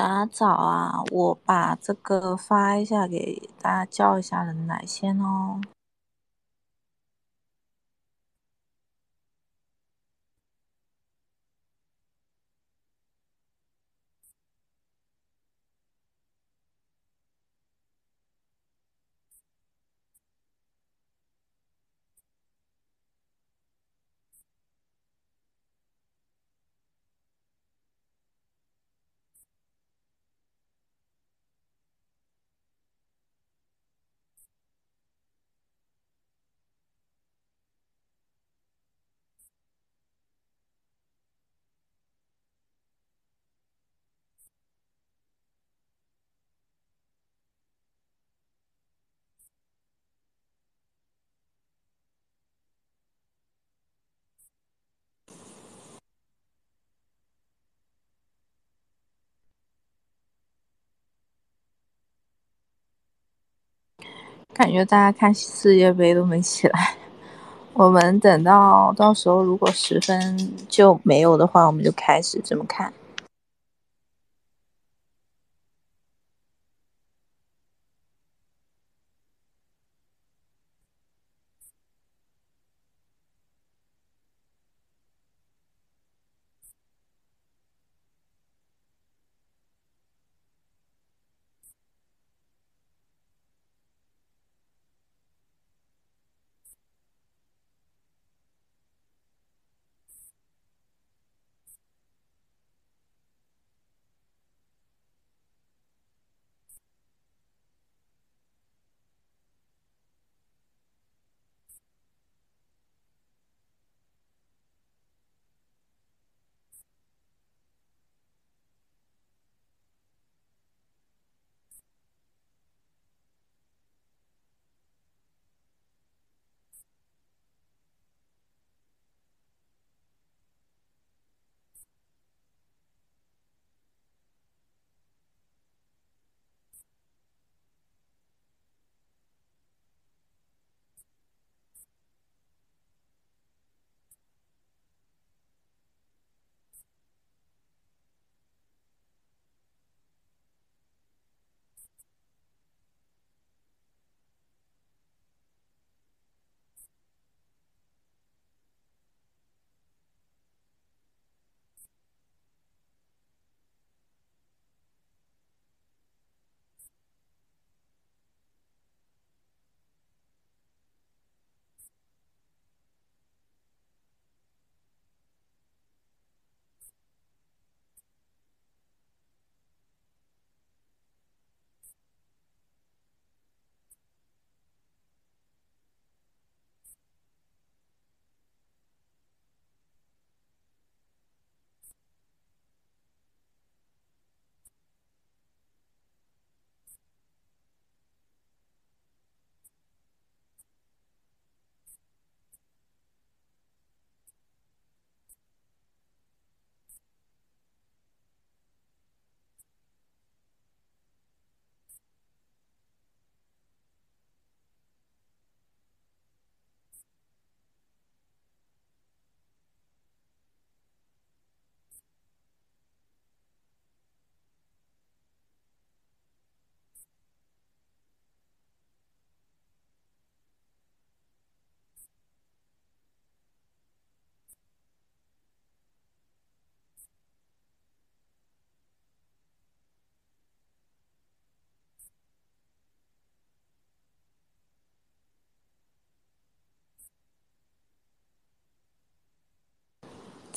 大家早啊！我把这个发一下给大家，叫一下人来先哦。感觉大家看世界杯都没起来，我们等到到时候如果十分就没有的话，我们就开始这么看。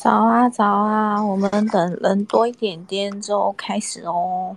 早啊早啊，我们等人多一点点就开始哦。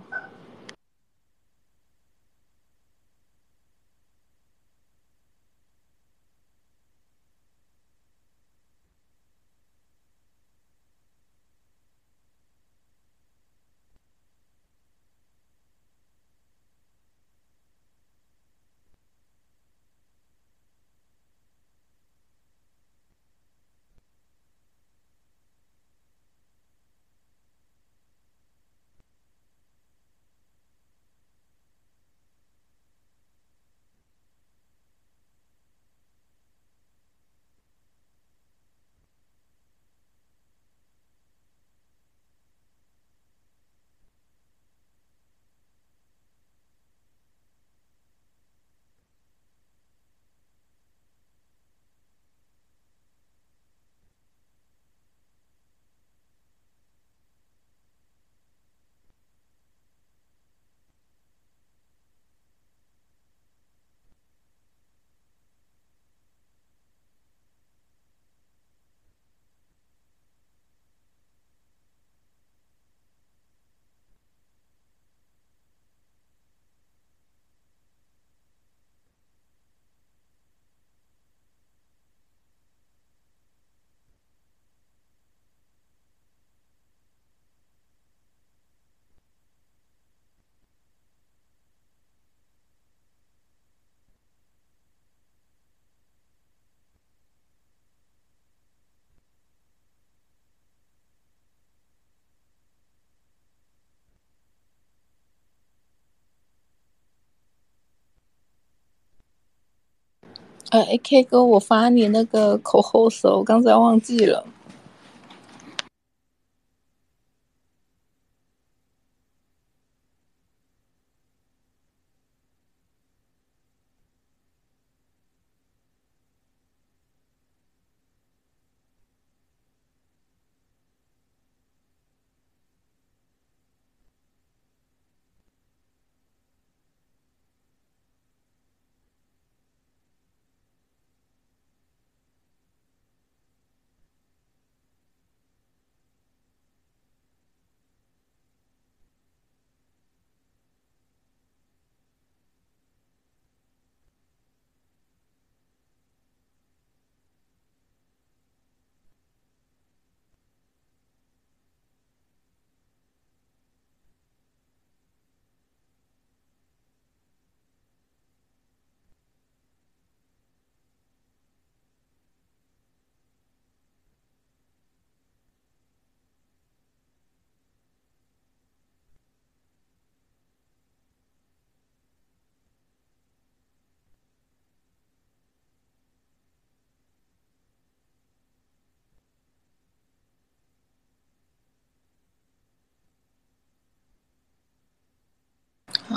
呃，AK 哥，我发你那个口后手，我刚才忘记了。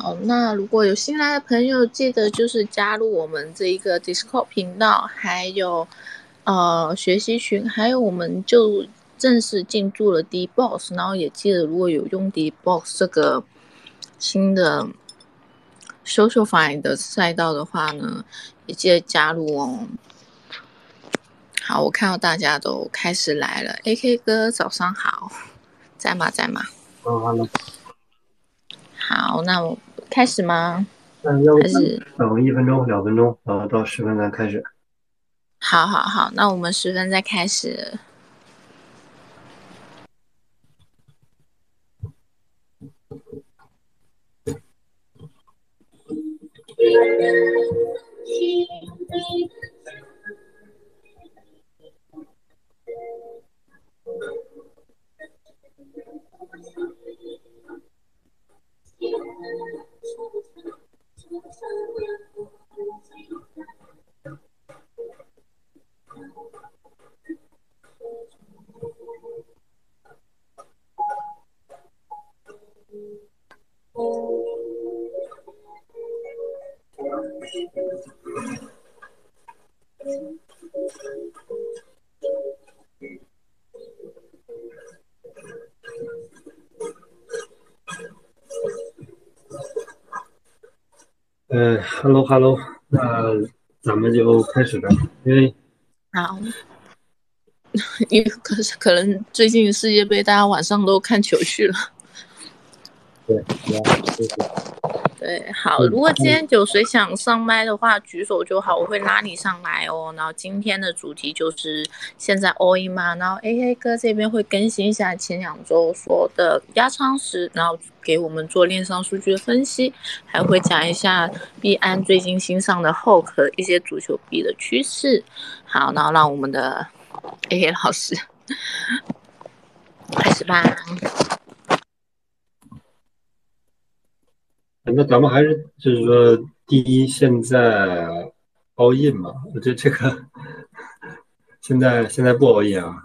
好，那如果有新来的朋友，记得就是加入我们这一个 Discord 频道，还有呃学习群，还有我们就正式进驻了 D Box，然后也记得如果有用 D Box 这个新的 Social Find 的赛道的话呢，也记得加入哦。好，我看到大家都开始来了，AK 哥早上好，在吗在吗？好，那我开始吗？嗯，要不还是等一分钟、两分钟，然后到十分再开始。好好好，那我们十分再开始。说不清，说不清，又不。嗯，Hello，Hello，那咱们就开始吧，因为好，因为可是可能最近世界杯大家晚上都看球去了。对，然后就是对，好，嗯如果今天有谁想上麦的话，举手就好，我会拉你上来哦。然后今天的主题就是现在 all in 嘛，然后 AK 哥这边会更新一下前两周说的压仓时，然后给我们做链上数据的分析，还会讲一下币安最近新上的 Hulk 和一些足球币的趋势。好，然后让我们的 AK 老师 开始吧。那咱们还是就是说，第一，现在 all in 嘛，这这个现在现在不 all in 啊，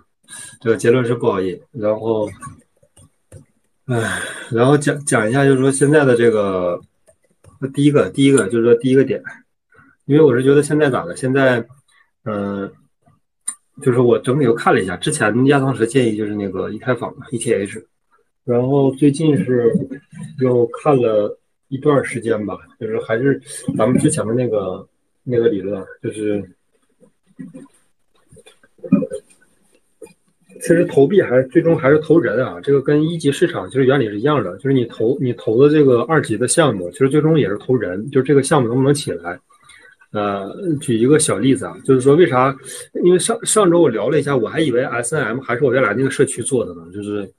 这个结论是不 all in。然后，唉，然后讲讲一下，就是说现在的这个第一个第一个就是说第一个点，因为我是觉得现在咋的？现在，嗯、就是我整体又看了一下，之前亚当时建议就是那个以太坊 ETH，然后最近是又看了一段时间吧，就是还是咱们之前的那个那个理论，就是其实投币还最终还是投人啊，这个跟一级市场其实原理是一样的，就是你投你投的这个二级的项目，其实最终也是投人，就是这个项目能不能起来。呃，举一个小例子啊，就是说为啥？因为上上周我聊了一下，我还以为 S N M 还是我原来那个社区做的呢，就是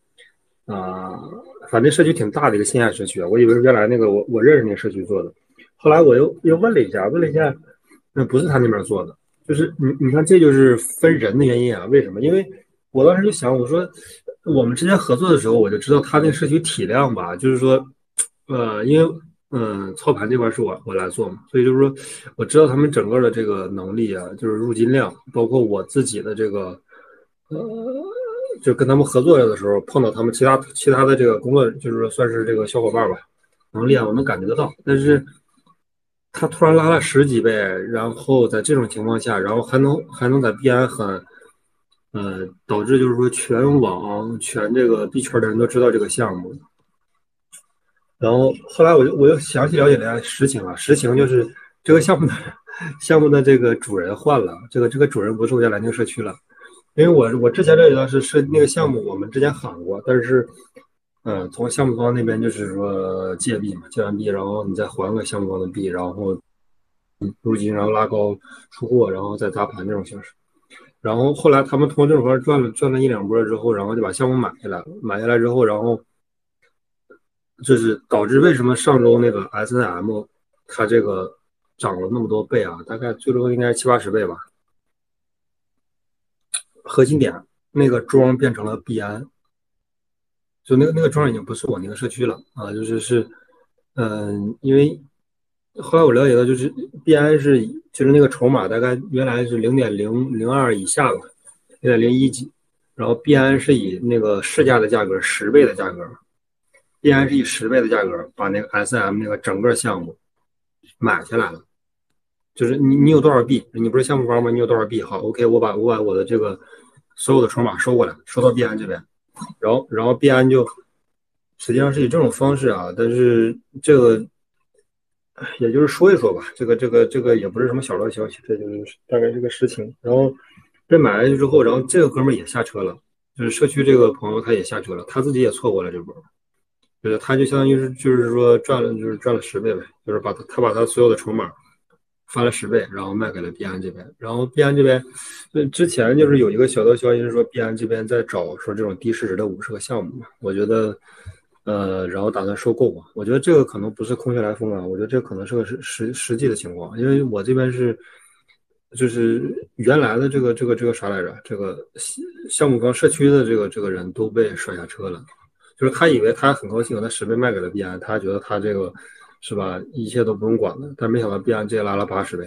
啊、反正社区挺大的一个线下社区啊，我以为是原来那个我我认识那个社区做的，后来我又又问了一下，问了一下，那不是他那边做的，就是你你看这就是分人的原因啊，为什么？因为我当时就想，我说我们之前合作的时候，我就知道他那个社区体量吧，就是说，呃，因为嗯，操盘这块是我我来做嘛，所以就是说，我知道他们整个的这个能力啊，就是入金量，包括我自己的这个，呃，就跟他们合作的时候，碰到他们其他其他的这个工作，就是说算是这个小伙伴吧，能力啊，我能感觉得到。但是，他突然拉了十几倍，然后在这种情况下，然后还能还能在币安很，呃，导致就是说全网全这个币圈的人都知道这个项目。然后后来我就我又详细了解了一下实情啊，实情就是这个项目的项目的这个主人换了，这个这个主人不是我家蓝鲸社区了，因为我我之前了解到是是那个项目我们之前喊过，但是嗯从项目方那边就是说借币嘛，借完币然后你再还个项目方的币，然后入金然后拉高出货，然后再砸盘这种形式，然后后来他们通过这种方式赚了赚了一两波之后，然后就把项目买下来了，买下来之后然后。就是导致为什么上周那个 S N M 它这个涨了那么多倍啊？大概最多应该七八十倍吧。核心点那个庄变成了币安，就那个那个庄已经不是我那个社区了啊，就是是嗯，因为后来我了解到，就是币安是就是那个筹码大概原来是零点零零二以下吧，零点零一几，然后币安是以那个市价的价格十倍的价格。币安是以十倍的价格把那个 S M 那个整个项目买下来了，就是你你有多少币，你不是项目方吗？你有多少币？好，OK，我把我把我的这个所有的筹码收过来，收到币安这边，然后然后币安就实际上是以这种方式啊，但是这个也就是说一说吧，这个这个这个也不是什么小道消息，这就是大概这个实情。然后被买下去之后，然后这个哥们也下车了，就是社区这个朋友他也下车了，他自己也错过了这波。就是他就相当于是就是说赚了就是赚了十倍呗，就是把他他把他所有的筹码翻了十倍，然后卖给了币安这边，然后币安这边，之前就是有一个小道消息是说币安这边在找说这种低市值的五十个项目嘛，我觉得，呃，然后打算收购嘛，我觉得这个可能不是空穴来风啊，我觉得这可能是个实实实际的情况，因为我这边是就是原来的这个这个这个啥来着，这个项目方社区的这个这个人都被甩下车了。就是他以为他很高兴，他十倍卖给了币安，他觉得他这个是吧，一切都不用管了。但没想到币安直接拉了八十倍，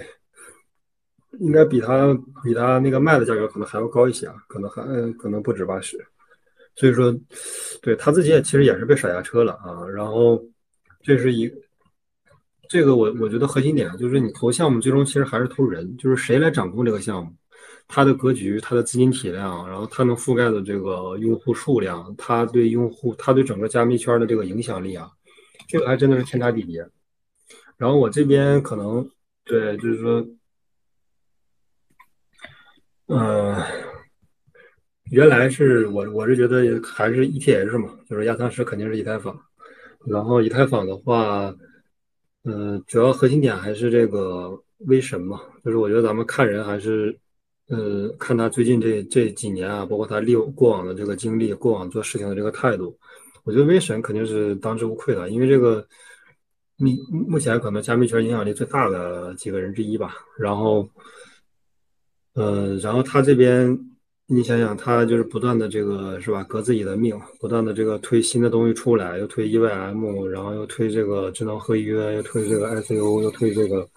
应该比他比他那个卖的价格可能还要高一些啊，可能还可能不止八十。所以说，对他自己也其实也是被甩下车了啊。然后这是一这个我我觉得核心点就是你投项目最终其实还是投人，就是谁来掌控这个项目。它的格局，它的资金体量，然后它能覆盖的这个用户数量，它对用户，它对整个加密圈的这个影响力啊，这个还真的是天差地别。然后我这边可能对，就是说，嗯，原来是我我是觉得还是 ETH 嘛，就是压舱石肯定是以太坊。然后以太坊的话，嗯，主要核心点还是这个威神嘛，就是我觉得咱们看人还是。呃，看他最近这这几年啊，包括他历过往的这个经历，过往做事情的这个态度，我觉得威神肯定是当之无愧的，因为这个目目前可能加密圈影响力最大的几个人之一吧。然后，呃，然后他这边，你想想，他就是不断的这个是吧，革自己的命，不断的这个推新的东西出来，又推 EVM，然后又推这个智能合约，又推这个 ICO，又推这个。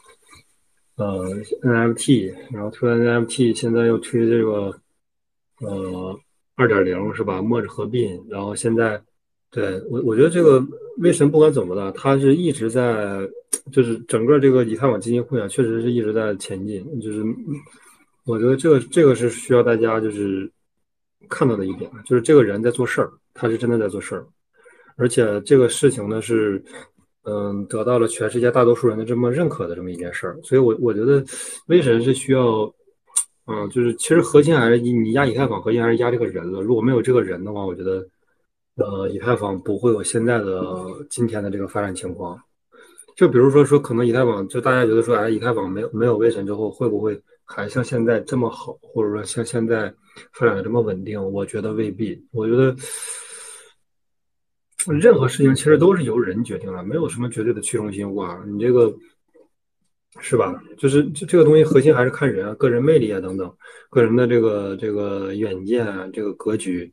呃，NFT，然后推 NFT，现在又推这个呃二点零是吧？墨着合并，然后现在对我我觉得这个威神不管怎么的，他是一直在，就是整个这个以太坊基金会啊，确实是一直在前进。就是我觉得这个这个是需要大家就是看到的一点，就是这个人在做事儿，他是真的在做事儿，而且这个事情呢是。嗯，得到了全世界大多数人的这么认可的这么一件事儿，所以，我我觉得威神是需要，嗯，就是其实核心还是你你压以太坊，核心还是压这个人了。如果没有这个人的话，我觉得，呃，以太坊不会有现在的今天的这个发展情况。就比如说说，可能以太坊就大家觉得说，哎，以太坊没有没有威神之后，会不会还像现在这么好，或者说像现在发展的这么稳定？我觉得未必。我觉得。任何事情其实都是由人决定的，没有什么绝对的去中心化。你这个是吧？就是这这个东西核心还是看人啊，个人魅力啊等等，个人的这个这个远见啊，这个格局。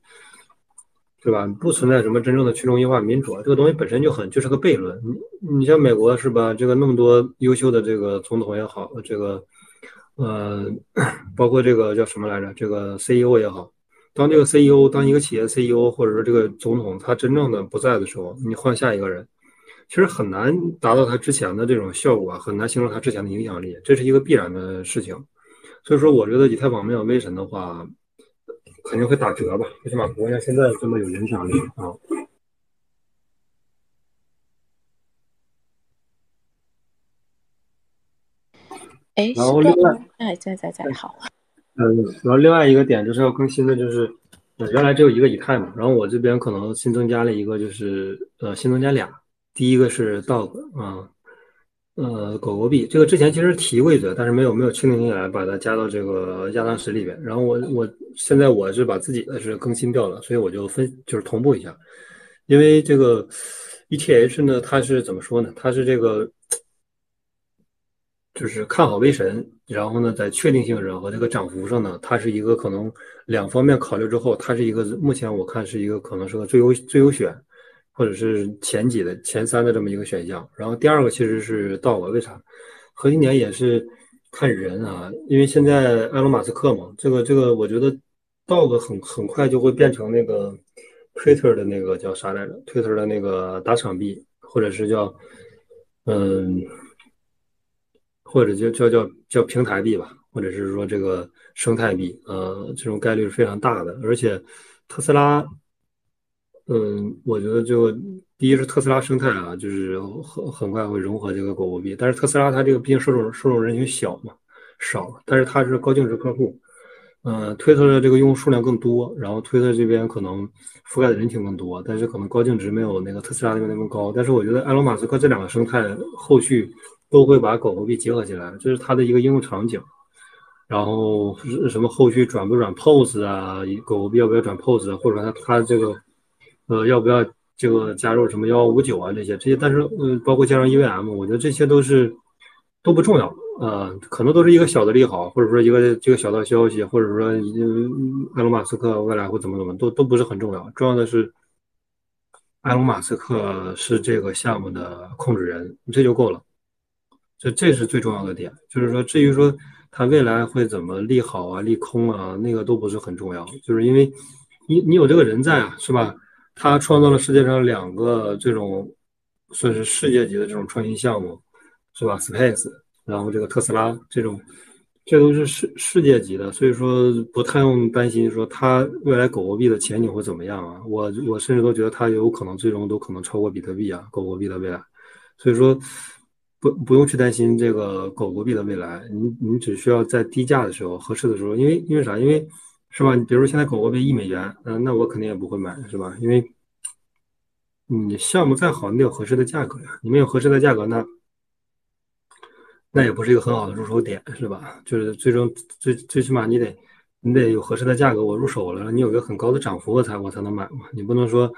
对吧？不存在什么真正的去中心化民主，这个东西本身就很就是个悖论。你你像美国是吧？这个那么多优秀的这个总统也好，这个呃，包括这个叫什么来着？这个 CEO 也好，当这个 CEO 当一个企业 CEO 或者说这个总统他真正的不在的时候，你换下一个人，其实很难达到他之前的这种效果，很难形成他之前的影响力，这是一个必然的事情。所以说，我觉得以太坊没有威神的话。肯定会打折吧，最起码不会像现在这么有影响力啊。哎，然后另外，哎，在在在，好。嗯，然后另外一个点就是要更新的，就是原来只有一个以太嘛，然后我这边可能新增加了一个，就是呃新增加俩，第一个是 Dog 啊。呃，狗狗币这个之前其实提过一嘴，但是没有没有确定下来，把它加到这个亚当石里边。然后我我现在我是把自己的是更新掉了，所以我就分就是同步一下。因为这个 ETH 呢，它是怎么说呢？它是这个就是看好威神，然后呢，在确定性上和这个涨幅上呢，它是一个可能两方面考虑之后，它是一个目前我看是一个可能是个最优最优选。或者是前几的前三的这么一个选项，然后第二个其实是道额，为啥？核心点也是看人啊，因为现在埃隆马斯克嘛，这个这个，我觉得道额很很快就会变成那个 Twitter 的那个叫啥来着？Twitter 的那个打赏币，或者是叫嗯，或者叫叫叫叫平台币吧，或者是说这个生态币，呃，这种概率是非常大的，而且特斯拉。嗯，我觉得就第一是特斯拉生态啊，就是很很快会融合这个狗狗币。但是特斯拉它这个毕竟受众受众人群小嘛，少，但是它是高净值客户。嗯，推特的这个用户数量更多，然后推特这边可能覆盖的人群更多，但是可能高净值没有那个特斯拉那边那么高。但是我觉得埃隆马斯克这两个生态后续都会把狗狗币结合起来，这是它的一个应用场景。然后什么后续转不转 POS 啊，狗狗币要不要转 POS 啊，或者它它这个。呃，要不要这个加入什么幺五九啊这些这些？但是呃，包括加上 EVM，我觉得这些都是都不重要啊，可能都是一个小的利好，或者说一个这个小道消息，或者说埃隆马斯克未来会怎么怎么，都都不是很重要。重要的是埃隆马斯克是这个项目的控制人，这就够了。这这是最重要的点，就是说至于说他未来会怎么利好啊、利空啊，那个都不是很重要，就是因为你你有这个人在啊，是吧？他创造了世界上两个这种算是世界级的这种创新项目，是吧？Space，然后这个特斯拉这种，这都是世世界级的，所以说不太用担心说它未来狗狗币的前景会怎么样啊？我我甚至都觉得它有可能最终都可能超过比特币啊，狗狗币的未来。所以说不不用去担心这个狗狗币的未来，你你只需要在低价的时候合适的时候，因为因为啥？因为是吧？你比如现在狗狗币一美元，嗯，那我肯定也不会买，是吧？因为你项目再好，你得有合适的价格呀。你没有合适的价格，那那也不是一个很好的入手点，是吧？就是最终最最起码你得你得有合适的价格，我入手了，你有个很高的涨幅，我才我才能买嘛。你不能说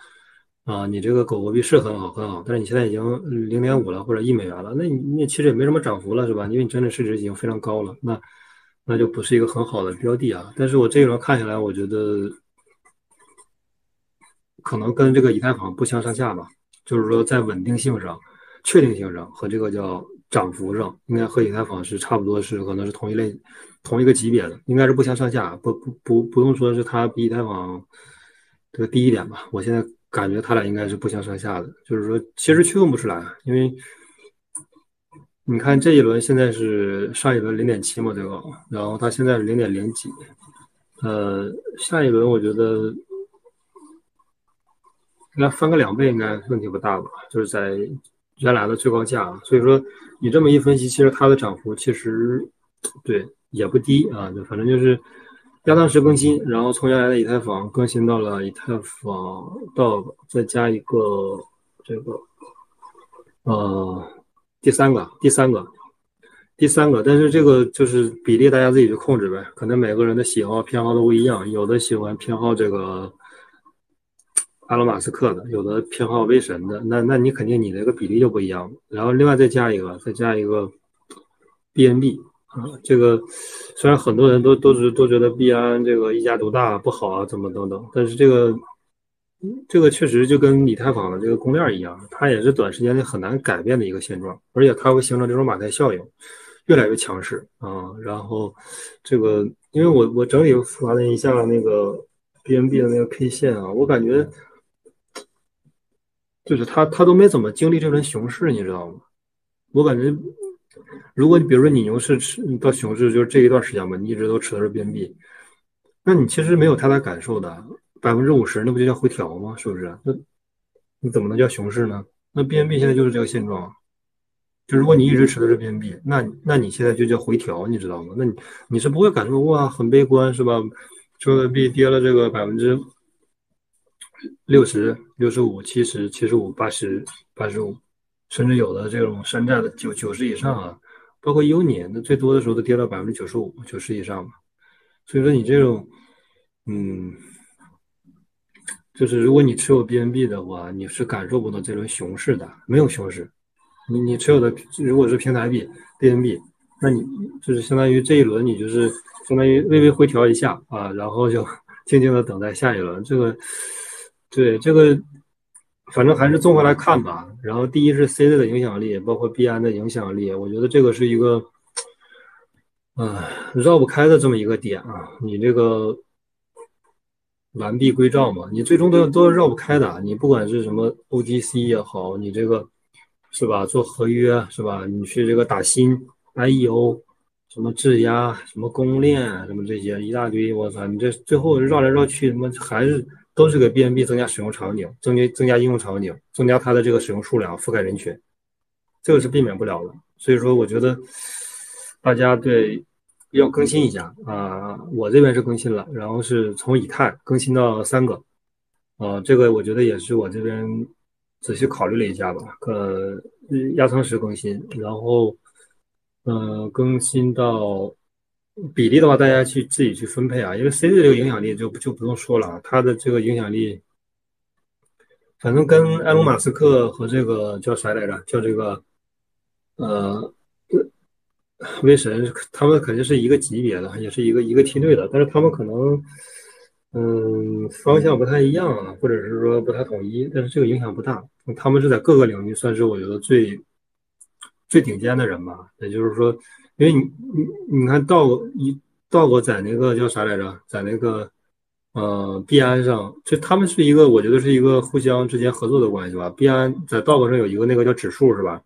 啊，你这个狗狗币是很好很好，但是你现在已经零点五了或者一美元了，那你你其实也没什么涨幅了，是吧？因为你真的市值已经非常高了，那。那就不是一个很好的标的啊，但是我这一轮看下来，我觉得可能跟这个以太坊不相上下吧，就是说在稳定性上、确定性上和这个叫涨幅上，应该和以太坊是差不多，是可能是同一类、同一个级别的，应该是不相上下，不不不不用说是它比以太坊这个低一点吧，我现在感觉它俩应该是不相上下的，就是说其实区分不出来，因为。你看这一轮现在是上一轮零点七嘛，对吧？然后它现在是零点零几，呃，下一轮我觉得应该翻个两倍，应该问题不大吧？就是在原来的最高价，所以说你这么一分析，其实它的涨幅其实对也不低啊，就反正就是亚当时更新，然后从原来的以太坊更新到了以太坊到再加一个这个呃。第三个，第三个，第三个，但是这个就是比例，大家自己去控制呗。可能每个人的喜好偏好都不一样，有的喜欢偏好这个阿隆马斯克的，有的偏好威神的，那那你肯定你那个比例就不一样。然后另外再加一个，再加一个 BNB 啊，这个虽然很多人都都是都觉得 B N 这个一家独大不好啊，怎么等等，但是这个这个确实就跟以太坊的这个公链一样，它也是短时间内很难改变的一个现状，而且它会形成这种马太效应，越来越强势啊。然后这个，因为我我整理复盘了一下那个 BNB 的那个 K 线啊，我感觉就是它它都没怎么经历这轮熊市，你知道吗？我感觉，如果你比如说你牛市持到熊市，就是这一段时间吧，你一直都持的是 BNB，那你其实没有太大感受的。百分之五十，那不就叫回调吗？是不是？那你怎么能叫熊市呢？那 BNB 现在就是这个现状，就如果你一直持的是 BNB，那那你现在就叫回调，你知道吗？那你你是不会感受哇，很悲观是吧？说币跌了这个百分之六十六十五、七十、七十五、八十、八十五，甚至有的这种山寨的九九十以上啊，包括 UNI，那最多的时候都跌到百分之九十五、九十以上嘛。所以说你这种，嗯。就是如果你持有 BNB 的话，你是感受不到这轮熊市的，没有熊市。你你持有的如果是平台币 BNB，那你就是相当于这一轮你就是相当于微微回调一下啊，然后就 静静的等待下一轮。这个对这个，反正还是综合来看吧。然后第一是 C 的影响力，包括币安的影响力，我觉得这个是一个，嗯，绕不开的这么一个点啊。你这个。完璧归赵嘛，你最终都都绕不开的。你不管是什么 OTC 也好，你这个是吧？做合约是吧？你去这个打新 IEO，什么质押，什么公链，什么这些一大堆，我操！你这最后绕来绕去，他妈还是都是给 BNB 增加使用场景，增加增加应用场景，增加它的这个使用数量，覆盖人群，这个是避免不了的。所以说，我觉得大家对。要更新一下啊！我这边是更新了，然后是从以太更新到三个，啊，这个我觉得也是我这边仔细考虑了一下吧，呃，压舱石更新，然后嗯，更新到比例的话，大家去自己去分配啊，因为 CZ 这个影响力就就不用说了，它的这个影响力，反正跟埃隆·马斯克和这个叫啥来着？叫这个呃。威神他们肯定是一个级别的，也是一个一个梯队的，但是他们可能，嗯，方向不太一样啊，或者是说不太统一，但是这个影响不大。他们是在各个领域算是我觉得最最顶尖的人吧。也就是说，因为你你你看道一道过在那个叫啥来着，在那个呃币安上，就他们是一个，我觉得是一个互相之间合作的关系吧。币安在道过上有一个那个叫指数是吧？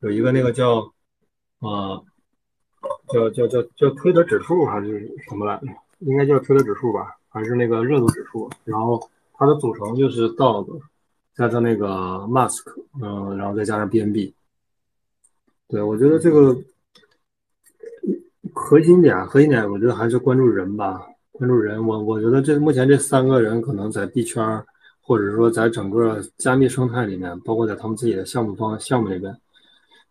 有一个那个叫啊。叫叫叫叫推的指数还是什么来着？应该叫推的指数吧，还是那个热度指数？然后它的组成就是 Dog 加上那个 Mask，嗯，然后再加上 BNB。对我觉得这个核心点，核心点，我觉得还是关注人吧，关注人。我我觉得这目前这三个人可能在币圈，或者说在整个加密生态里面，包括在他们自己的项目方项目里边。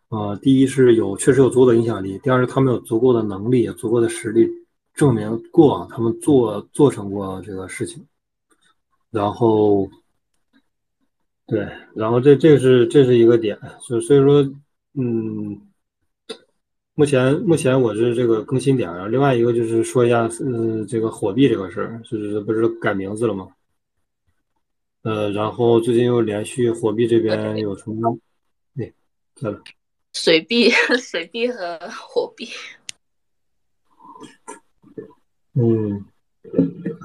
呃，第一是有确实有足够的影响力，第二是他们有足够的能力、足够的实力，证明过往他们做做成过这个事情。然后，对，然后这这是这是一个点，所所以说，嗯，目前目前我是这个更新点，然后另外一个就是说一下，呃，这个火币这个事儿，就是不是改名字了吗？呃，然后最近又连续火币这边有什么？对，在了。水币、水币和火币，嗯，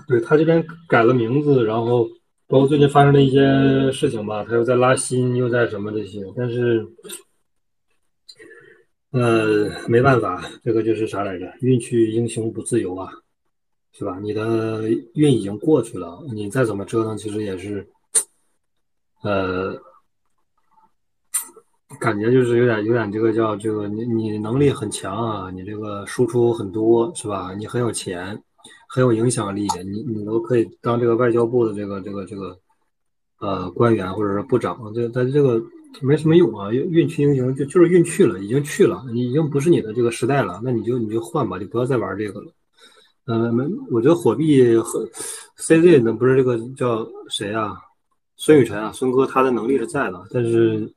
对他这边改了名字，然后包括最近发生的一些事情吧，他又在拉新，又在什么这些，但是，呃，没办法，这个就是啥来着？运去英雄不自由啊，是吧？你的运已经过去了，你再怎么折腾，其实也是，呃。感觉就是有点有点这个叫这个你你能力很强啊，你这个输出很多是吧？你很有钱，很有影响力，你你都可以当这个外交部的这个这个这个呃官员或者是部长，这但这个没什么用啊，运运气英雄就就是运去了，已经去了，你已经不是你的这个时代了，那你就你就换吧，就不要再玩这个了。嗯，没，我觉得火币和 CZ 那不是这个叫谁啊？孙雨晨啊，孙哥他的能力是在的，但是。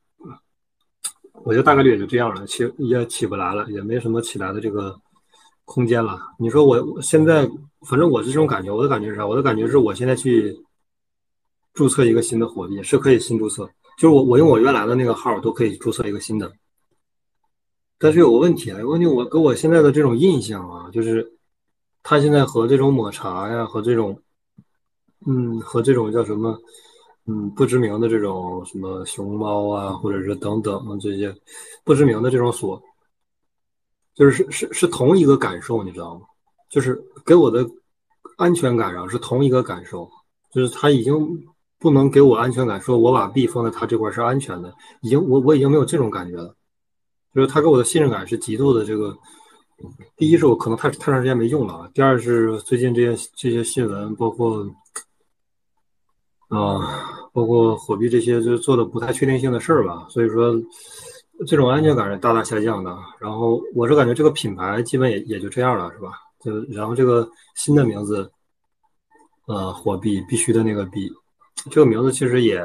我觉得大概率也就这样了，起也起不来了，也没什么起来的这个空间了。你说我现在，反正我是这种感觉，我的感觉是啥？我的感觉是我现在去注册一个新的货币，是可以新注册。就是我我用我原来的那个号都可以注册一个新的。但是有个问题啊，有问题我给我现在的这种印象啊，就是它现在和这种抹茶呀，和这种，嗯，和这种叫什么，嗯，不知名的这种什么熊猫啊，或者是等等这些不知名的这种锁，就是是是是同一个感受，你知道吗？就是给我的安全感上是同一个感受，就是它已经不能给我安全感，说我把币放在它这块是安全的，已经我我已经没有这种感觉了。就是他给我的信任感是极度的。这个，第一是我可能太太长时间没用了，第二是最近这些这些新闻，包括啊，包括火币这些就做的不太确定性的事儿吧，所以说这种安全感是大大下降的。然后我是感觉这个品牌基本也也就这样了，是吧？就然后这个新的名字，呃，火币必须的那个币，这个名字其实也。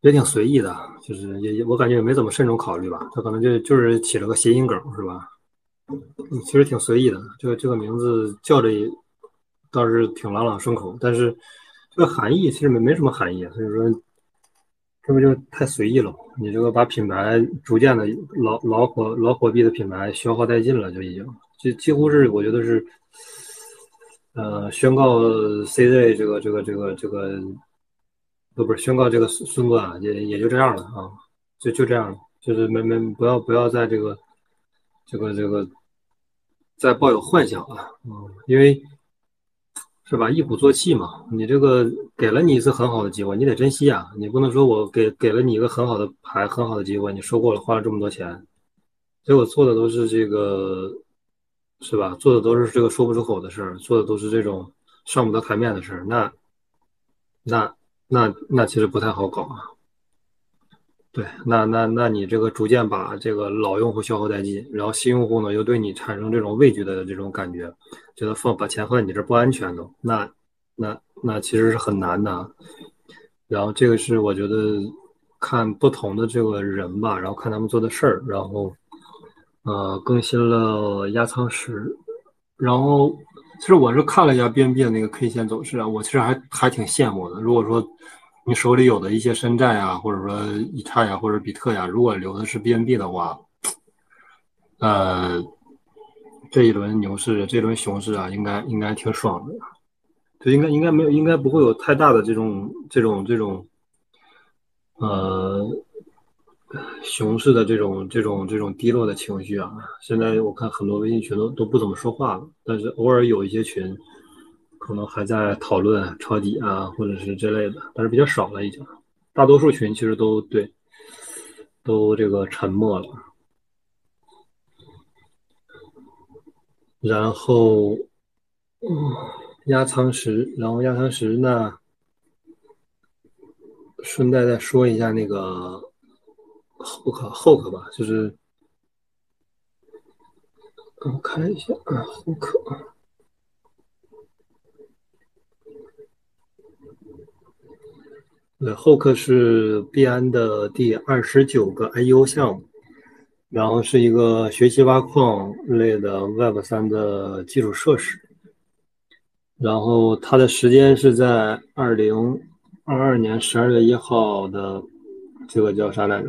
也挺随意的，就是也也我感觉也没怎么慎重考虑吧，他可能就就是起了个谐音梗，是吧？嗯，其实挺随意的，这个这个名字叫着倒是挺朗朗上口，但是这个含义其实没没什么含义，所以说这不就太随意了？你这个把品牌逐渐的老老火老火币的品牌消耗殆尽了，就已经就几乎是我觉得是，呃，宣告 CZ 这个这个这个这个。不不是宣告这个孙孙哥啊，也也就这样了啊，就就这样了，就是没没不要不要在这个这个这个再抱有幻想啊，嗯，因为是吧，一鼓作气嘛，你这个给了你一次很好的机会，你得珍惜啊，你不能说我给给了你一个很好的牌，很好的机会，你收过了，花了这么多钱，结果做的都是这个是吧？做的都是这个说不出口的事儿，做的都是这种上不得台面的事儿，那那。那那其实不太好搞啊，对，那那那你这个逐渐把这个老用户消耗殆尽，然后新用户呢又对你产生这种畏惧的这种感觉，觉得放把钱放在你这不安全的，那那那其实是很难的。然后这个是我觉得看不同的这个人吧，然后看他们做的事儿，然后呃更新了压舱石，然后。其实我是看了一下 BNB 的那个 K 线走势啊，我其实还还挺羡慕的。如果说你手里有的一些山寨啊，或者说以太呀，或者比特呀，如果留的是 BNB 的话，呃，这一轮牛市，这轮熊市啊，应该应该挺爽的。就应该应该没有，应该不会有太大的这种这种这种，呃。熊市的这种这种这种低落的情绪啊，现在我看很多微信群都都不怎么说话了，但是偶尔有一些群，可能还在讨论抄底啊，或者是之类的，但是比较少了已经。大多数群其实都对，都这个沉默了。然后，嗯，压舱石，然后压舱石呢，顺带再说一下那个。后可后可吧，就是我看一下啊，后可，对，后客是币安的第二十九个 IEO 项目，然后是一个学习挖矿类的 Web 三的基础设施，然后它的时间是在二零二二年十二月一号的这个叫啥来着？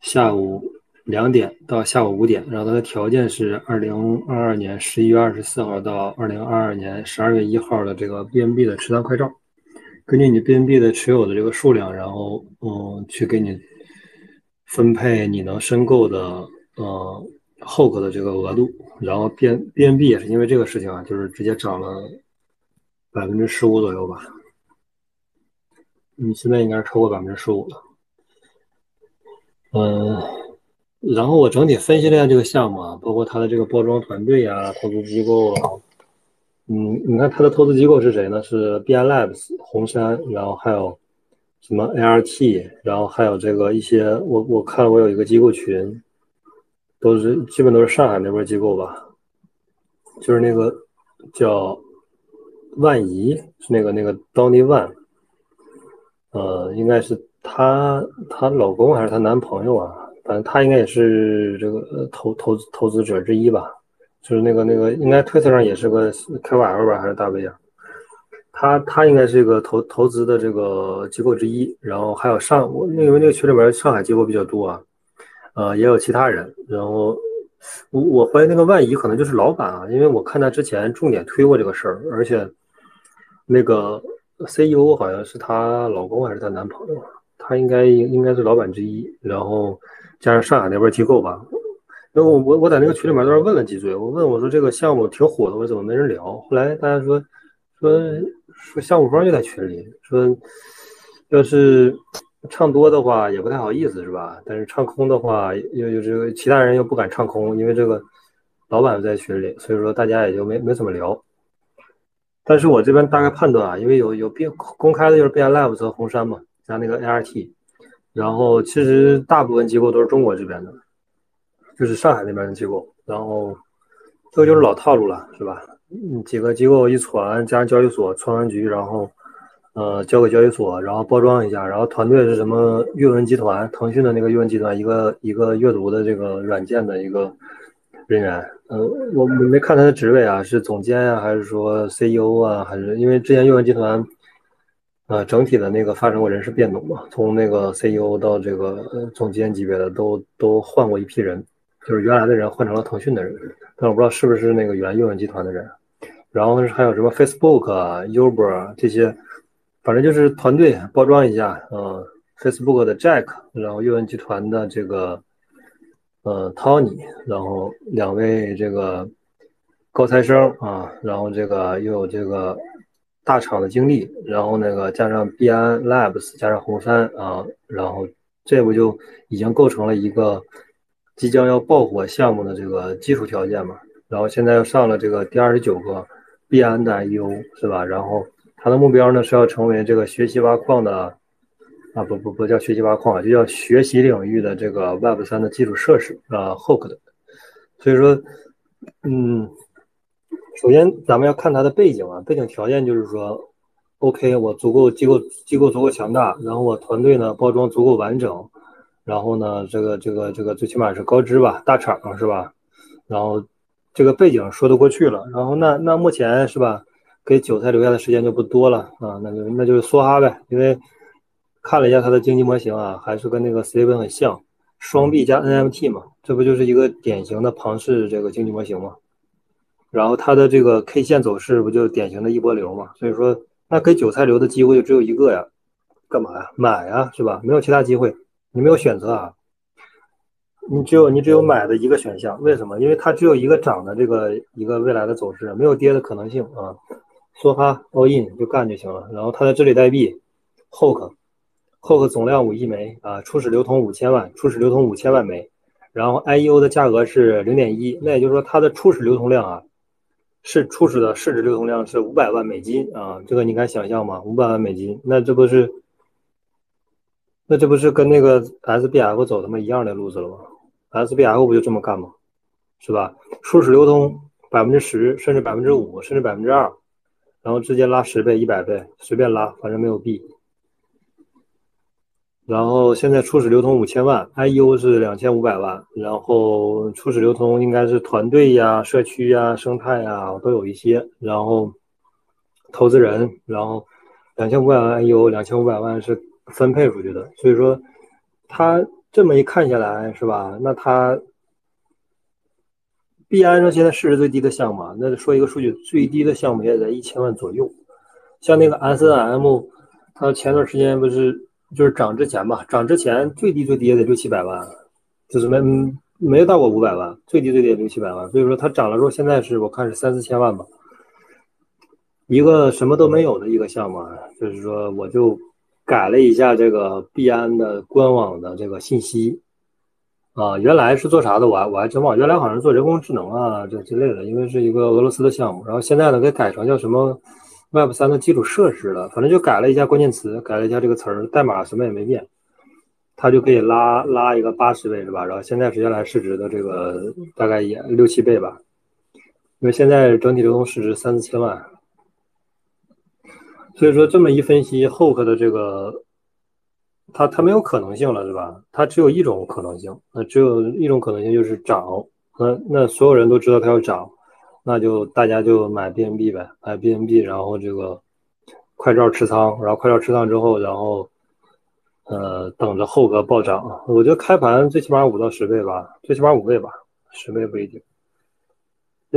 下午两点到下午五点，然后它的条件是二零二二年十一月二十四号到二零二二年十二月一号的这个 BNB 的持仓快照，根据你 BNB 的持有的这个数量，然后嗯去给你分配你能申购的呃 HOK 的这个额度，然后 B BNB 也是因为这个事情啊，就是直接涨了百分之十五左右吧，你现在应该是超过百分之十五了。嗯，然后我整体分析了一下这个项目啊，包括它的这个包装团队啊、投资机构啊。嗯，你看它的投资机构是谁呢？是 B I Labs、红杉，然后还有什么 A R T，然后还有这个一些，我我看了我有一个机构群，都是基本都是上海那边机构吧，就是那个叫万怡，是那个那个 Donny Wan，呃，应该是。她她老公还是她男朋友啊？反正她应该也是这个投投投资者之一吧。就是那个那个，应该推特上也是个 KOL 吧，还是大 V 啊？他他应该是一个投投资的这个机构之一，然后还有上我因为那个群里边上海机构比较多啊，呃，也有其他人，然后我我怀疑那个万怡可能就是老板啊，因为我看他之前重点推过这个事儿，而且那个 CEO 好像是她老公还是她男朋友，他应该应该是老板之一，然后加上上海那边机构吧，那我我我在那个群里面都是问了几嘴，我问我说这个项目挺火的，我怎么没人聊？后来大家说说。说项目方就在群里说，要是唱多的话也不太好意思是吧？但是唱空的话又又这个其他人又不敢唱空，因为这个老板在群里，所以说大家也就没没怎么聊。但是我这边大概判断啊，因为有有变公开的就是 B I live 和红杉嘛，加那个 A R T，然后其实大部分机构都是中国这边的，就是上海那边的机构，然后这个就是老套路了，是吧？嗯，几个机构一传，加上交易所传完局，然后，呃，交给交易所，然后包装一下，然后团队是什么？阅文集团，腾讯的那个阅文集团，一个一个阅读的这个软件的一个人员。呃，我没看他的职位啊，是总监啊，还是说 CEO 啊？还是因为之前阅文集团，呃，整体的那个发生过人事变动嘛，从那个 CEO 到这个总监级别的都都换过一批人，就是原来的人换成了腾讯的人。但我不知道是不是那个原阅文集团的人，然后还有什么 Facebook 啊、Uber 这些，反正就是团队包装一下，嗯，Facebook 的 Jack，然后阅文集团的这个，呃，Tony，然后两位这个高材生啊，然后这个又有这个大厂的经历，然后那个加上 b n Labs，加上红杉啊，然后这不就已经构成了一个。即将要爆火项目的这个基础条件嘛，然后现在又上了这个第二十九个币安的 IEO 是吧？然后它的目标呢是要成为这个学习挖矿的啊不不不叫学习挖矿，就叫学习领域的这个 Web 三的基础设施啊 Hook 的。所以说，嗯，首先咱们要看它的背景啊，背景条件就是说，OK，我足够机构机构足够强大，然后我团队呢包装足够完整。然后呢，这个这个这个最起码是高知吧，大厂是吧？然后这个背景说得过去了。然后那那目前是吧，给韭菜留下的时间就不多了啊，那就那就是梭哈呗。因为看了一下它的经济模型啊，还是跟那个 s t a b l e 很像，双币加 NMT 嘛，这不就是一个典型的庞氏这个经济模型吗？然后它的这个 K 线走势不就典型的一波流嘛？所以说，那给韭菜留的机会就只有一个呀，干嘛呀？买呀，是吧？没有其他机会。你没有选择啊，你只有你只有买的一个选项，为什么？因为它只有一个涨的这个一个未来的走势，没有跌的可能性啊。梭哈 all in 就干就行了。然后它的治理代币 HOK，HOK 总量五亿枚啊，初始流通五千万，初始流通五千万枚。然后 IEO 的价格是零点一，那也就是说它的初始流通量啊，是初始的市值流通量是五百万美金啊，这个你敢想象吗？五百万美金，那这不是？那这不是跟那个 SBF 走他妈一样的路子了吗？SBF 不就这么干吗？是吧？初始流通百分之十，甚至百分之五，甚至百分之二，然后直接拉十倍、一百倍，随便拉，反正没有币。然后现在初始流通五千万，IU 是两千五百万，然后初始流通应该是团队呀、社区呀、生态呀都有一些，然后投资人，然后两千五百万 IU，两千五百万是。分配出去的，所以说，他这么一看下来，是吧？那他币安上现在市值最低的项目，那说一个数据，最低的项目也在一千万左右。像那个 S N M，它前段时间不是就是涨之前吧？涨之前最低最低也得六七百万，就是没没到过五百万，最低最低也六七百万。所以说它涨了之后，现在是我看是三四千万吧。一个什么都没有的一个项目，就是说我就。改了一下这个币安的官网的这个信息，啊，原来是做啥的？我还我还真忘，原来好像做人工智能啊这之类的，因为是一个俄罗斯的项目。然后现在呢，给改成叫什么 Web 三的基础设施了，反正就改了一下关键词，改了一下这个词儿，代码什么也没变，它就可以拉拉一个八十倍是吧？然后现在是原来市值的这个大概也六七倍吧，因为现在整体流通市值三四千万。所以说这么一分析，Hoke 的这个，它它没有可能性了，是吧？它只有一种可能性，那只有一种可能性就是涨。那那所有人都知道它要涨，那就大家就买 BNB 呗，买 BNB，然后这个快照持仓，然后快照持仓之后，然后呃等着后个暴涨。我觉得开盘最起码五到十倍吧，最起码五倍吧，十倍不一定，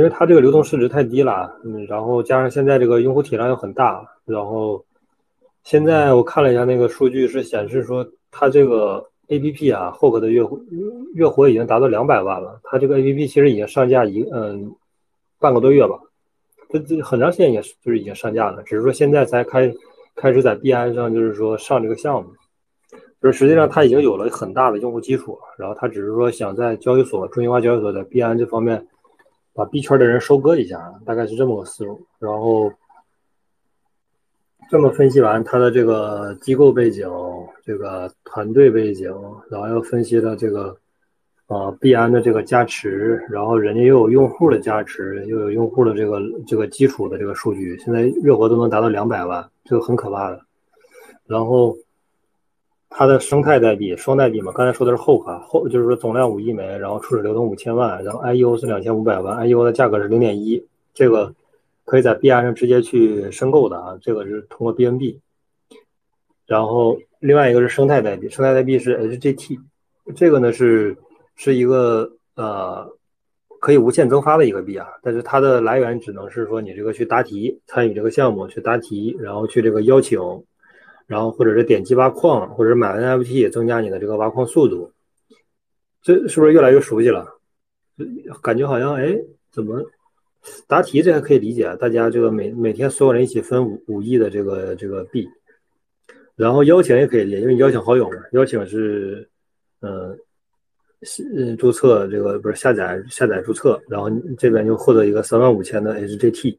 因为它这个流动市值太低了，嗯，然后加上现在这个用户体量又很大，然后现在我看了一下那个数据是显示说它这个 A P P 啊，Hook 的月月活已经达到两百万了，它这个 A P P 其实已经上架一嗯半个多月吧。这这很长时间也是就是已经上架了，只是说现在才开开始在币安上就是说上这个项目，就是实际上它已经有了很大的用户基础，然后它只是说想在交易所中心化交易所在币安这方面把币圈的人收割一下，大概是这么个思路。然后这么分析完他的这个机构背景、这个团队背景，然后又分析了这个。啊，币安的这个加持，然后人家又有用户的加持，又有用户的这个这个基础的这个数据，现在月活都能达到两百万，这个很可怕的。然后它的生态代币、双代币嘛，刚才说的是后卡后，就是说总量五亿枚，然后初始流通五千万，然后 IEO 是两千五百万，IEO 的价格是零点一，这个可以在币安上直接去申购的啊，这个是通过 BNB。然后另外一个是生态代币，生态代币是 HGT，这个呢是。是一个呃可以无限增发的一个币啊，但是它的来源只能是说你这个去答题参与这个项目去答题，然后去这个邀请，然后或者是点击挖矿，或者是买 NFT 增加你的这个挖矿速度，这是不是越来越熟悉了？感觉好像哎，怎么答题这还可以理解，大家这个每每天所有人一起分五五亿的这个这个币，然后邀请也可以理解，因为你邀请好友嘛，邀请是嗯。嗯，注册这个不是下载下载注册，然后这边就获得一个三万五千的 HJT，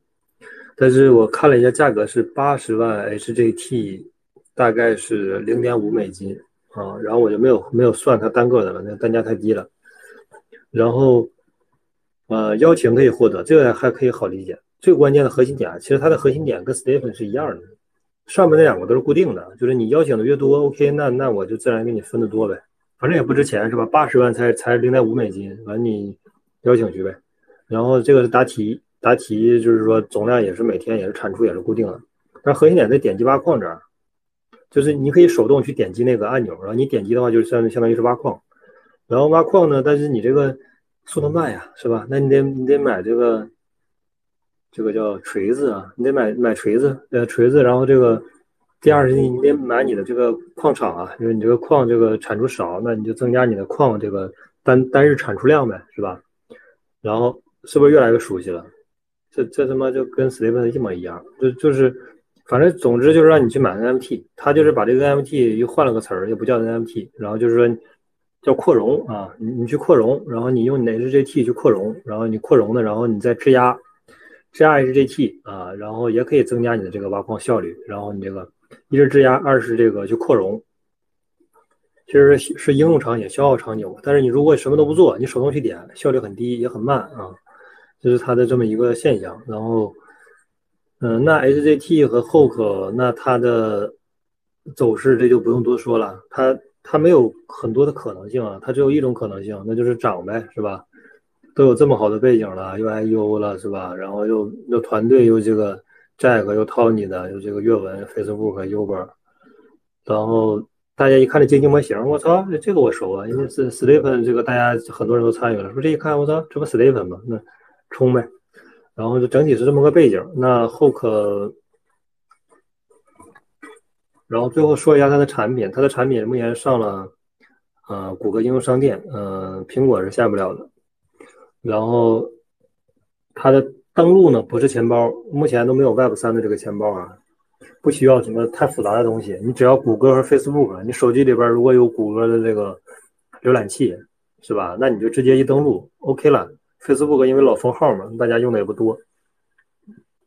但是我看了一下价格是八十万 HJT，大概是零点五美金啊，然后我就没有没有算它单个的了，那单价太低了。然后呃邀请可以获得，这个还可以好理解。最关键的核心点，其实它的核心点跟 Stephen 是一样的，上面那两个都是固定的，就是你邀请的越多，OK，那那我就自然给你分的多呗。反正也不值钱是吧？八十万才才零点五美金，完你邀请去呗。然后这个是答题，答题就是说总量也是每天也是产出也是固定的。但核心点在点击挖矿这儿，就是你可以手动去点击那个按钮，然后你点击的话就相相当于是挖矿。然后挖矿呢，但是你这个速度慢呀，是吧？那你得你得买这个这个叫锤子啊，你得买买锤子，呃锤子，然后这个。第二是你得买你的这个矿场啊，因为你这个矿这个产出少，那你就增加你的矿这个单单日产出量呗，是吧？然后是不是越来越熟悉了？这这他妈就跟 Steven 一模一样，就就是反正总之就是让你去买 NFT，他就是把这个 NFT 又换了个词儿，又不叫 NFT，然后就是说叫扩容啊，你你去扩容，然后你用你的 HJT 去扩容，然后你扩容的，然后你再质押质押 HJT 啊，然后也可以增加你的这个挖矿效率，然后你这个。一是质押，二是这个去扩容，其实是应用场景、消耗场景。但是你如果什么都不做，你手动去点，效率很低，也很慢啊，这是它的这么一个现象。然后，嗯，那 HZT 和 Hook，那它的走势这就不用多说了，它它没有很多的可能性啊，它只有一种可能性，那就是涨呗，是吧？都有这么好的背景了，又 IU 了，是吧？然后又又团队又这个。Jack 又掏你的，又这个阅文、Facebook、Uber，然后大家一看这经济模型，我操，这个我熟啊，因为是 Stephen 这个大家很多人都参与了，说这一看，我操，这不 Stephen 吗？那冲呗，然后就整体是这么个背景。那 Hook，然后最后说一下它的产品，它的产品目前上了呃谷歌应用商店，呃苹果是下不了的，然后它的。登录呢不是钱包，目前都没有 Web 三的这个钱包啊，不需要什么太复杂的东西，你只要谷歌和 Facebook，你手机里边如果有谷歌的这个浏览器，是吧？那你就直接一登录，OK 了。Facebook 因为老封号嘛，大家用的也不多。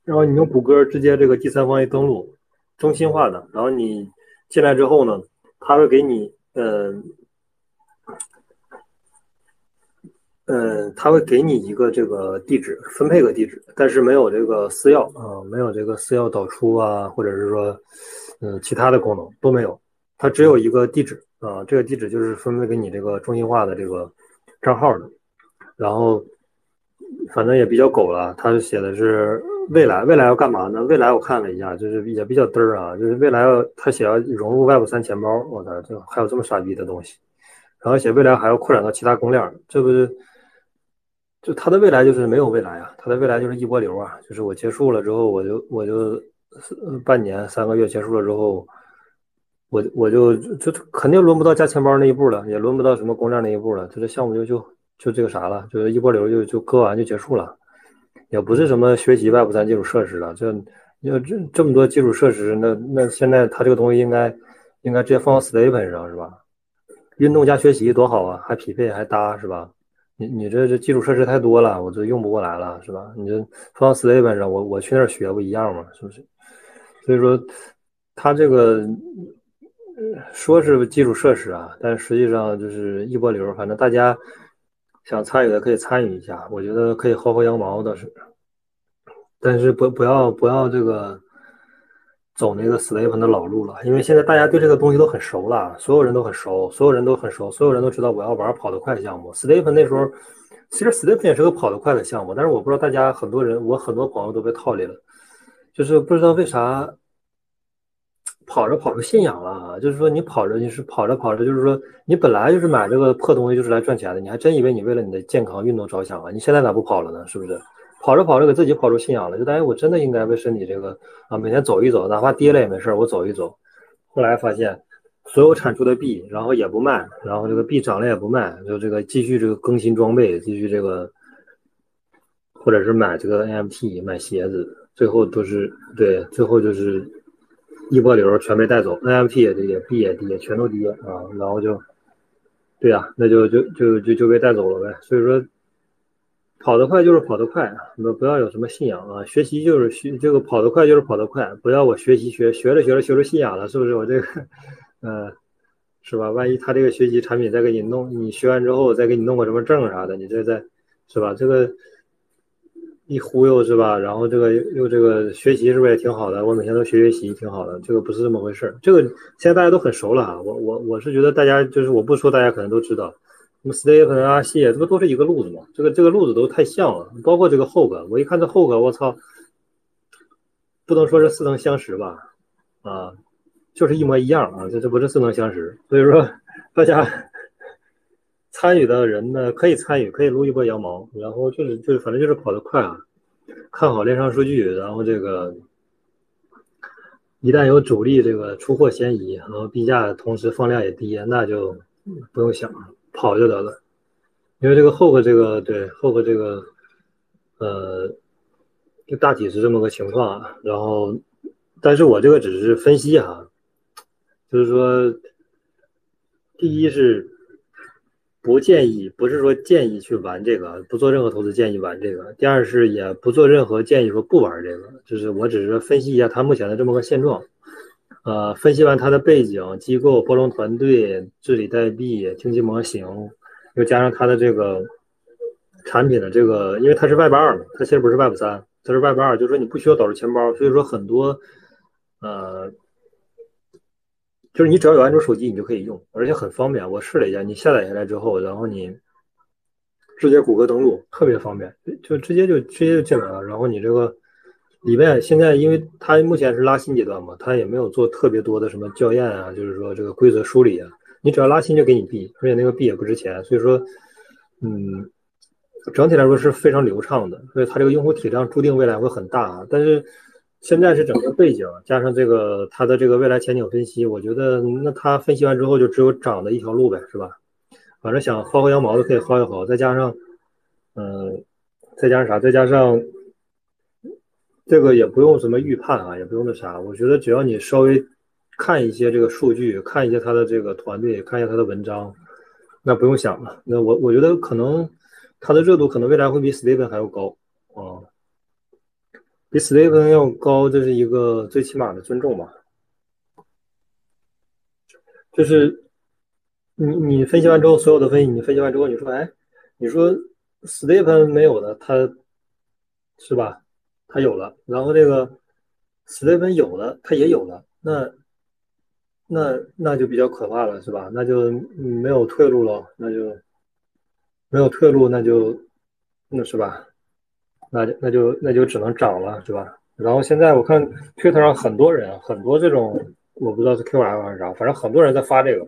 然后你用谷歌直接这个第三方一登录，中心化的，然后你进来之后呢，他会给你，嗯。嗯，他会给你一个这个地址，分配个地址，但是没有这个私钥啊，没有这个私钥导出啊，或者是说，嗯，其他的功能都没有，它只有一个地址啊，这个地址就是分配给你这个中心化的这个账号的，然后反正也比较狗了，他写的是未来未来要干嘛呢？未来我看了一下，就是也比较嘚儿啊，就是未来要他写要融入 Web 三钱包，我操，这还有这么傻逼的东西，然后写未来还要扩展到其他公链，这不是？就他的未来就是没有未来啊，他的未来就是一波流啊，就是我结束了之后，我就我就半年三个月结束了之后，我我就就肯定轮不到加钱包那一步了，也轮不到什么公链那一步了，这个项目就就就这个啥了，就是一波流就就割完就结束了，也不是什么学习 Web 三基础设施了，就要这这么多基础设施，那那现在他这个东西应该应该直接放到 Stable 上是吧？运动加学习多好啊，还匹配还搭是吧？你你这这基础设施太多了，我这用不过来了，是吧？你这放 Stable 上，我我去那儿学不一样吗？是不是？所以说，它这个说是基础设施啊，但实际上就是一波流。反正大家想参与的可以参与一下，我觉得可以薅薅羊毛倒是，但是不不要不要这个。走那个 Stable 的老路了，因为现在大家对这个东西都很熟了，所有人都很熟，所有人都很熟，所有人都知道我要玩跑得快的项目。Stable 那时候，其实 Stable 也是个跑得快的项目，但是我不知道大家很多人，我很多朋友都被套利了，就是不知道为啥跑着跑着信仰了啊，就是说你跑着你是跑着跑着，就是说你本来就是买这个破东西就是来赚钱的，你还真以为你为了你的健康运动着想啊？你现在咋不跑了呢？是不是？跑着跑着给自己跑出信仰了，就担心我真的应该为身体这个啊每天走一走，哪怕跌了也没事我走一走。后来发现，所有产出的币，然后也不卖，然后这个币涨了也不卖，就这个继续这个更新装备，继续这个，或者是买这个 NFT 买鞋子，最后都是对，最后就是一波流全被带走，NFT 也跌，币也跌，全都跌啊，然后就，对呀，那就就就就就被带走了呗，所以说。跑得快就是跑得快，不不要有什么信仰啊！学习就是学这个跑得快就是跑得快，不要我学习学学着学着学出信仰了，是不是？我这个，呃，是吧？万一他这个学习产品再给你弄，你学完之后再给你弄个什么证啥的，你这再，是吧？这个一忽悠是吧？然后这个又这个学习是不是也挺好的？我每天都学学习挺好的，这个不是这么回事儿。这个现在大家都很熟了啊，我我我是觉得大家就是我不说，大家可能都知道。什么 Stay 和阿谢，这不都是一个路子吗？这个这个路子都太像了，包括这个后个，我一看这后个，我操，不能说是似曾相识吧？啊，就是一模一样啊！这这不是似曾相识，所以说大家参与的人呢，可以参与，可以撸一波羊毛，然后就是就是反正就是跑得快啊，看好链上数据，然后这个一旦有主力这个出货嫌疑，然后币价同时放量也低，那就不用想了。跑就得了，因为这个后个这个对后个这个，呃，就大体是这么个情况。然后，但是我这个只是分析哈，就是说，第一是不建议，不是说建议去玩这个，不做任何投资建议玩这个。第二是也不做任何建议说不玩这个，就是我只是分析一下它目前的这么个现状。呃，分析完它的背景、机构、包装团队、治理代币、经济模型，又加上它的这个产品的这个，因为它是 Web 二嘛，它其实不是 Web 三，它是 Web 二，就是说你不需要导入钱包，所以说很多，呃，就是你只要有安卓手机，你就可以用，而且很方便。我试了一下，你下载下来之后，然后你直接谷歌登录，特别方便，就直接就直接就进来了，然后你这个。里面现在，因为它目前是拉新阶段嘛，它也没有做特别多的什么校验啊，就是说这个规则梳理啊，你只要拉新就给你币，而且那个币也不值钱，所以说，嗯，整体来说是非常流畅的，所以它这个用户体量注定未来会很大啊。但是现在是整个背景加上这个它的这个未来前景分析，我觉得那它分析完之后就只有涨的一条路呗，是吧？反正想薅薅羊毛的可以薅一薅，再加上，嗯，再加上啥？再加上。这个也不用什么预判啊，也不用那啥。我觉得只要你稍微看一些这个数据，看一些他的这个团队，看一下他的文章，那不用想了。那我我觉得可能他的热度可能未来会比 Steven 还要高啊，比 Steven 要高，这是一个最起码的尊重吧。就是你你分析完之后，所有的分析你分析完之后，你说哎，你说 Steven 没有的，他是吧？他有了，然后这个史蒂芬有了，他也有了，那那那就比较可怕了，是吧？那就没有退路了，那就没有退路，那就那是吧？那就那就那就只能涨了，是吧？然后现在我看推特上很多人，很多这种我不知道是 QL 还是啥，反正很多人在发这个，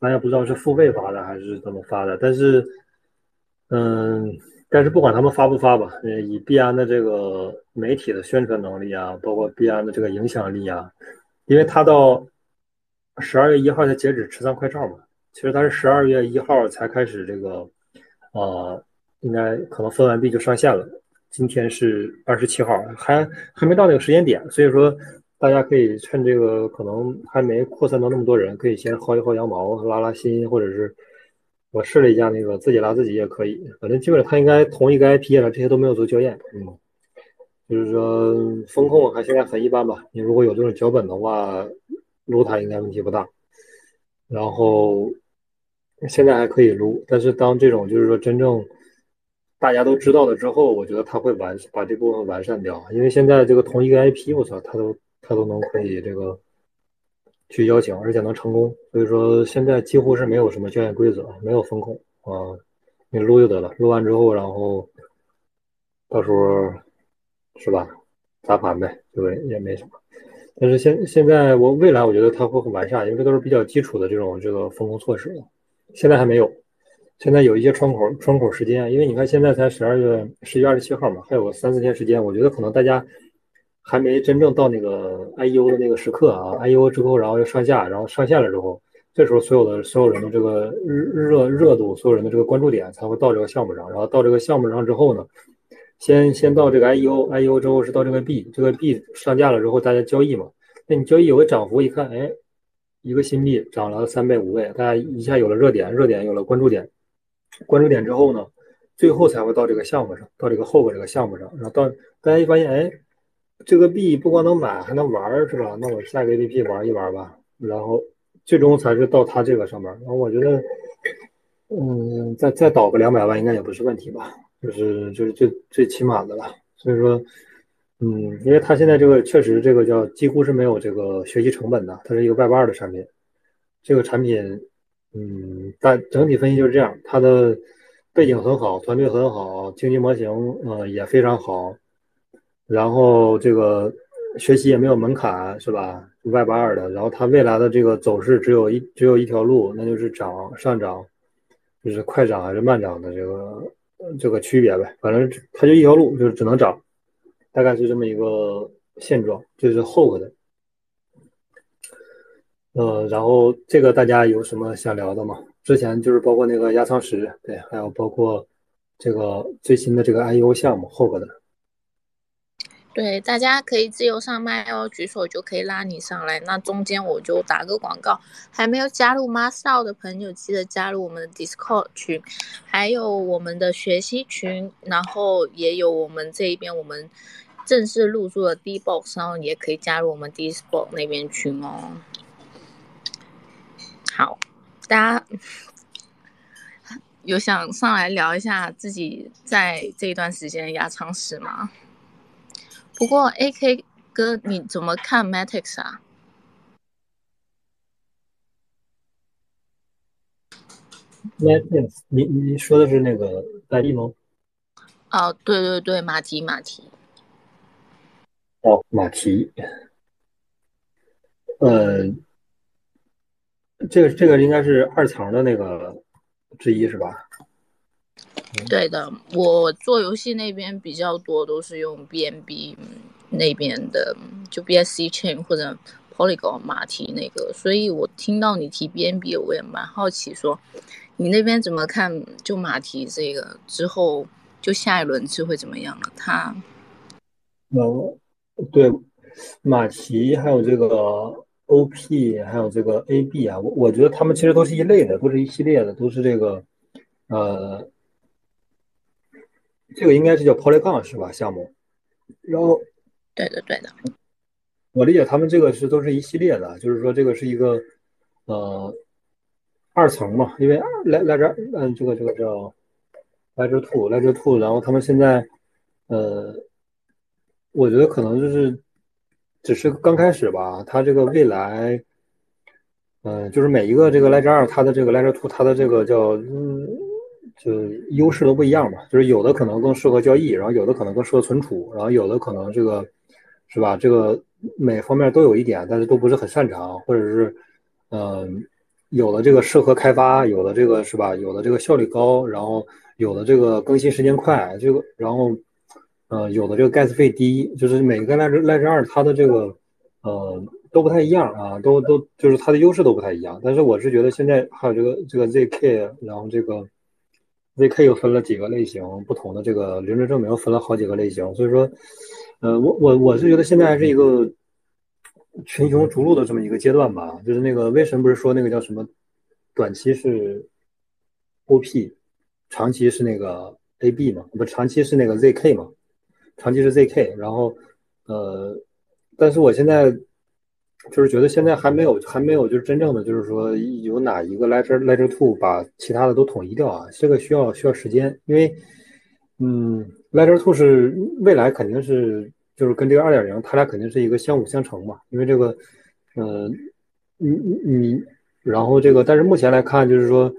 咱也不知道是付费发的还是怎么发的，但是，嗯，但是不管他们发不发吧，以币安的这个媒体的宣传能力啊，包括币安的这个影响力啊，因为他到十二月一号才截止持仓快照嘛，其实他是十二月一号才开始这个，呃，应该可能分完币就上线了。今天是二十七号，还还没到那个时间点，所以说大家可以趁这个可能还没扩散到那么多人，可以先薅一薅羊毛，拉拉新，或者是我试了一下那个自己拉自己也可以，反正基本上他应该同一个 IP 了，这些都没有做校验，嗯，就是说风控还现在很一般吧，你如果有这种脚本的话，撸它应该问题不大，然后现在还可以撸，但是当这种就是说真正。大家都知道了之后，我觉得他会完把这部分完善掉，因为现在这个同一个 IP，我操，他都他都能可以这个去邀请，而且能成功。所以说现在几乎是没有什么交易规则，没有风控啊，你录就得了，录完之后，然后到时候是吧，砸盘呗，对，也没什么。但是现现在我未来我觉得它会很完善，因为这都是比较基础的这种这个风控措施了，现在还没有。现在有一些窗口窗口时间，因为你看现在才十二月十一月二十七号嘛，还有个三四天时间，我觉得可能大家还没真正到那个 I U 的那个时刻啊，I U 之后然后又上架，然后上线了之后，这时候所有的所有人的这个热热度，所有人的这个关注点才会到这个项目上，然后到这个项目上之后呢，先先到这个 I U，I U 之后是到这个币，这个币上架了之后大家交易嘛，那你交易有个涨幅，一看，哎，一个新币涨了三倍五倍，大家一下有了热点，热点有了关注点。关注点之后呢，最后才会到这个项目上，到这个后边这个项目上，然后到大家一发现，哎，这个币不光能买，还能玩，是吧？那我下个 APP 玩一玩吧，然后最终才是到它这个上面。然后我觉得，嗯，再再倒个两百万应该也不是问题吧，就是就是最最起码的了。所以说，嗯，因为它现在这个确实这个叫几乎是没有这个学习成本的，它是一个 Web 二的产品，这个产品。嗯，但整体分析就是这样，它的背景很好，团队很好，经济模型呃也非常好，然后这个学习也没有门槛，是吧？Web 二的，然后它未来的这个走势只有一只有一条路，那就是涨上涨，就是快涨还是慢涨的这个这个区别呗，反正它就一条路，就是只能涨，大概是这么一个现状，这是后的。呃，然后这个大家有什么想聊的吗？之前就是包括那个压舱石，对，还有包括这个最新的这个 I U 项目后边的。对，大家可以自由上麦哦，举手就可以拉你上来。那中间我就打个广告，还没有加入 Master 的朋友，记得加入我们的 Discord 群，还有我们的学习群，然后也有我们这一边我们正式入驻的 D Box，然后也可以加入我们 Discord 那边群哦。好，大家有想上来聊一下自己在这一段时间压舱史吗？不过 A K 哥，你怎么看 Matrix 啊？Matrix，你你说的是那个代币吗？哦，对对对，马蹄马蹄。哦，马蹄。呃。这个这个应该是二层的那个之一是吧？对的，我做游戏那边比较多，都是用 BNB 那边的，就 BSC Chain 或者 Polygon 马蹄那个，所以我听到你提 BNB，我也蛮好奇，说你那边怎么看？就马蹄这个之后，就下一轮是会怎么样了？它，呃，对，马蹄还有这个。O P 还有这个 A B 啊，我我觉得他们其实都是一类的，都是一系列的，都是这个，呃，这个应该是叫 Polygon 是吧？项目，然后，对的对的，我理解他们这个是都是一系列的，就是说这个是一个呃二层嘛，因为来来这嗯这个这个叫来这 Two 来这 Two，然后他们现在呃，我觉得可能就是。只是刚开始吧，它这个未来，嗯，就是每一个这个 Ledger 二，它的这个 Ledger two，它的这个叫，嗯，就优势都不一样嘛，就是有的可能更适合交易，然后有的可能更适合存储，然后有的可能这个是吧？这个每方面都有一点，但是都不是很擅长，或者是嗯，有的这个适合开发，有的这个是吧？有的这个效率高，然后有的这个更新时间快，这个然后呃，有的这个 gas 费低，就是每个 Ledger Ledger 二它的这个呃。都不太一样啊，都都就是它的优势都不太一样。但是我是觉得现在还有这个这个 ZK，然后这个 ZK 又分了几个类型，不同的这个临时证明又分了好几个类型。所以说，呃，我我我是觉得现在还是一个群雄逐鹿的这么一个阶段吧。就是那个威神不是说那个叫什么，短期是 OP，长期是那个 AB 嘛？不，长期是那个 ZK 嘛？长期是 ZK。然后呃，但是我现在。就是觉得现在还没有，还没有，就是真正的，就是说有哪一个 Ledger Ledger Two 把其他的都统一掉啊？这个需要需要时间，因为，嗯，Ledger Two 是未来肯定是就是跟这个二点零，它俩肯定是一个相辅相成嘛。因为这个，呃，你你你，然后这个，但是目前来看，就是说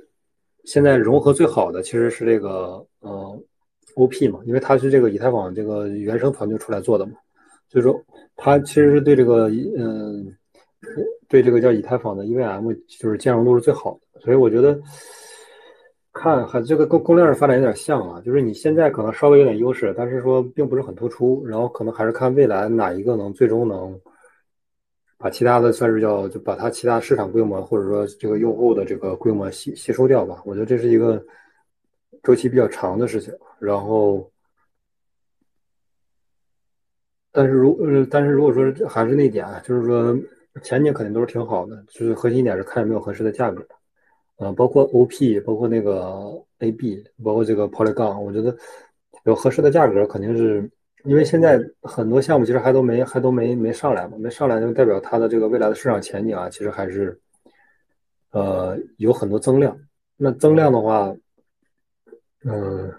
现在融合最好的其实是这个呃 OP 嘛，因为它是这个以太坊这个原生团队出来做的嘛。所以说，它其实是对这个，嗯，对这个叫以太坊的 EVM 就是兼容度是最好的。所以我觉得，看和这个供供链的发展有点像啊，就是你现在可能稍微有点优势，但是说并不是很突出。然后可能还是看未来哪一个能最终能把其他的算是叫就把它其他市场规模或者说这个用户的这个规模吸吸收掉吧。我觉得这是一个周期比较长的事情。然后。但是如呃，但是如果说还是那点，就是说前景肯定都是挺好的，就是核心点是看有没有合适的价格，呃，包括 OP，包括那个 AB，包括这个 Polygon，我觉得有合适的价格，肯定是因为现在很多项目其实还都没还都没没上来嘛，没上来就代表它的这个未来的市场前景啊，其实还是呃有很多增量。那增量的话，嗯，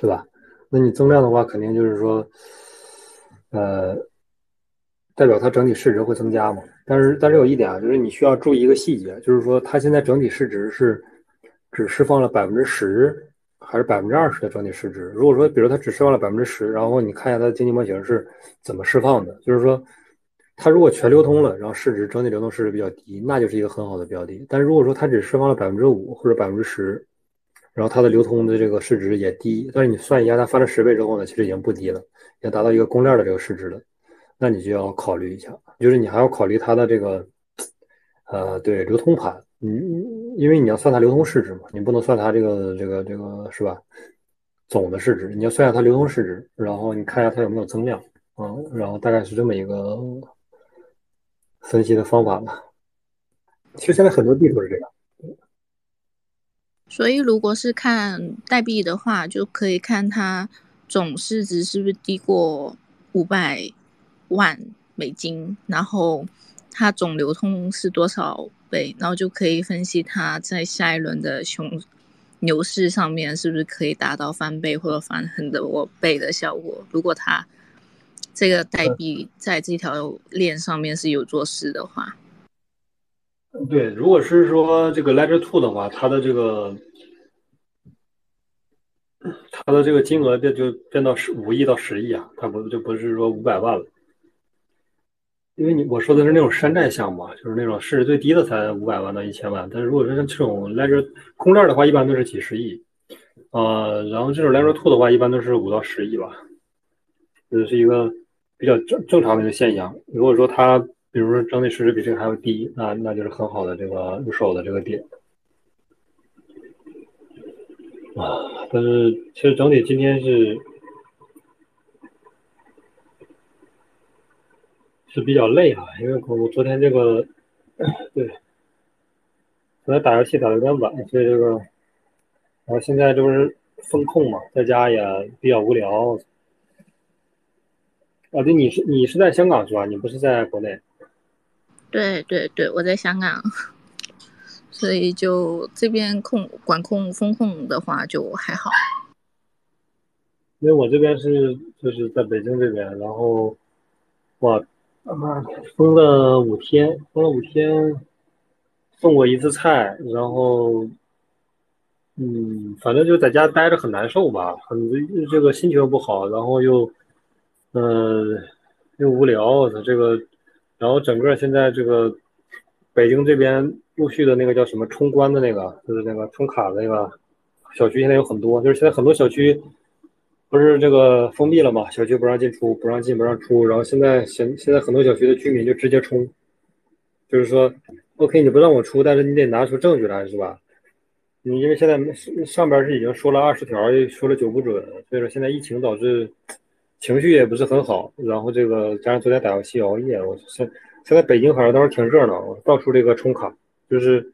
是吧？那你增量的话，肯定就是说。呃，代表它整体市值会增加嘛？但是，但是有一点啊，就是你需要注意一个细节，就是说它现在整体市值是只释放了百分之十还是百分之二十的整体市值？如果说，比如它只释放了百分之十，然后你看一下它的经济模型是怎么释放的，就是说它如果全流通了，然后市值整体流动市值比较低，那就是一个很好的标的。但如果说它只释放了百分之五或者百分之十，然后它的流通的这个市值也低，但是你算一下，它翻了十倍之后呢，其实已经不低了。要达到一个公链的这个市值了，那你就要考虑一下，就是你还要考虑它的这个，呃，对流通盘，你因为你要算它流通市值嘛，你不能算它这个这个这个是吧？总的市值，你要算下它流通市值，然后你看一下它有没有增量，嗯，然后大概是这么一个分析的方法吧。其实现在很多币都是这样。所以如果是看代币的话，就可以看它。总市值是不是低过五百万美金？然后它总流通是多少倍？然后就可以分析它在下一轮的熊牛市上面是不是可以达到翻倍或者翻很多倍的效果？如果它这个代币在这条链上面是有做事的话，对，如果是说这个 Ledger Two 的话，它的这个。它的这个金额变就变到十五亿到十亿啊，它不就不是说五百万了，因为你我说的是那种山寨项目，啊就是那种市值最低的才五百万到一千万，但是如果说像这种 Ledger 空链的话，一般都是几十亿，呃，然后这种 Ledger Two 的话，一般都是五到十亿吧，这是一个比较正正常的一个现象。如果说它比如说整体市值比这个还要低，那那就是很好的这个入手的这个点。啊，但是其实整体今天是是比较累啊，因为我昨天这个对，昨天打游戏打的有点晚，所以这个，然后现在这不是风控嘛，在家也比较无聊。啊，对，你是你是在香港是吧？你不是在国内？对对对，我在香港。所以就这边控管控风控的话就还好，因为我这边是就是在北京这边，然后我他妈封了五天，封了五天，送过一次菜，然后嗯，反正就在家待着很难受吧，很这个心情不好，然后又，嗯，又无聊，这个，然后整个现在这个北京这边陆续的那个叫什么冲关的那个，就是那个充卡的那个小区，现在有很多，就是现在很多小区不是这个封闭了嘛，小区不让进出，不让进不让出，然后现在现现在很多小区的居民就直接冲，就是说，OK，你不让我出，但是你得拿出证据来，是吧？你因为现在上边是已经说了二十条，说了九不准，所以说现在疫情导致情绪也不是很好。然后这个加上昨天打游戏熬夜，我现现在北京好像倒是挺热闹，到处这个充卡，就是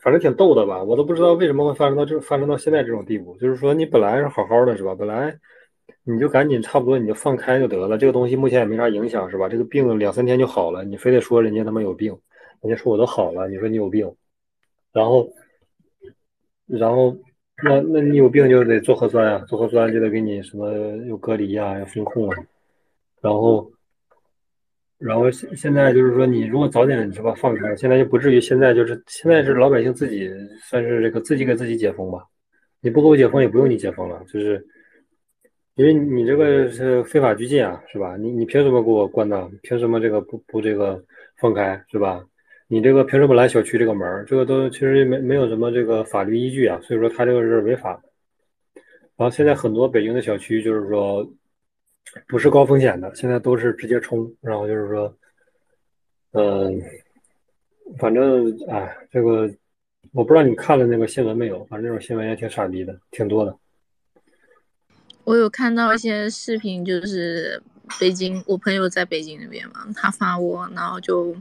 反正挺逗的吧。我都不知道为什么会发生到这发生到现在这种地步。就是说你本来是好好的，是吧？本来你就赶紧差不多你就放开就得了，这个东西目前也没啥影响，是吧？这个病两三天就好了，你非得说人家他妈有病，人家说我都好了，你说你有病。然后，然后，那那你有病就得做核酸呀，做核酸就得给你什么有隔离呀，要封控啊。然后，然后现现在就是说，你如果早点是吧放开，现在就不至于现在就是现在是老百姓自己算是这个自己给自己解封吧。你不给我解封，也不用你解封了，就是因为你这个是非法拘禁啊，是吧？你你凭什么给我关呢？凭什么这个不不这个放开，是吧？你这个凭什么拦小区这个门这个都其实没没有什么这个法律依据啊，所以说他这个是违法的。然后现在很多北京的小区就是说不是高风险的，现在都是直接冲。然后就是说，嗯，反正哎，这个我不知道你看了那个新闻没有，反正这种新闻也挺傻逼的，挺多的。我有看到一些视频，就是北京，我朋友在北京那边嘛，他发我，然后就。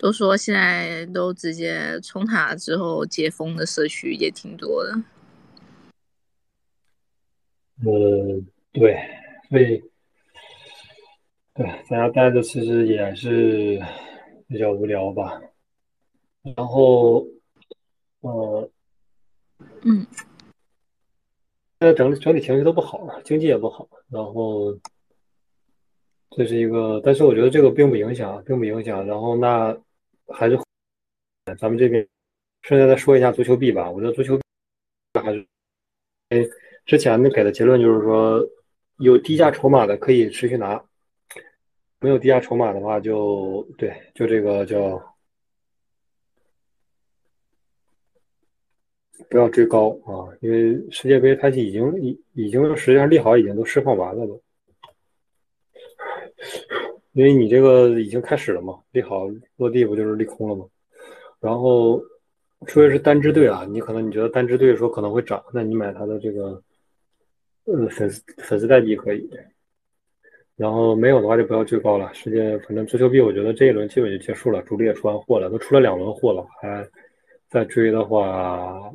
都说现在都直接冲塔之后解封的社区也挺多的。呃，对，所以对在家待着其实也是比较无聊吧。然后，呃，嗯，现在整整体情绪都不好，经济也不好，然后这是一个，但是我觉得这个并不影响，并不影响。然后那。还是咱们这边，顺便再说一下足球币吧。我觉得足球币还是，哎，之前给的结论就是说，有低价筹码的可以持续拿，没有低价筹码的话就对，就这个叫不要追高啊，因为世界杯它已经已已经实际上利好已经都释放完了都。因为你这个已经开始了嘛，利好落地不就是利空了吗？然后，除非是单支队啊，你可能你觉得单支队说可能会涨，那你买它的这个，呃，粉丝粉丝代币可以。然后没有的话就不要追高了。世界反正足球币，我觉得这一轮基本就结束了，主力也出完货了，都出了两轮货了，还再追的话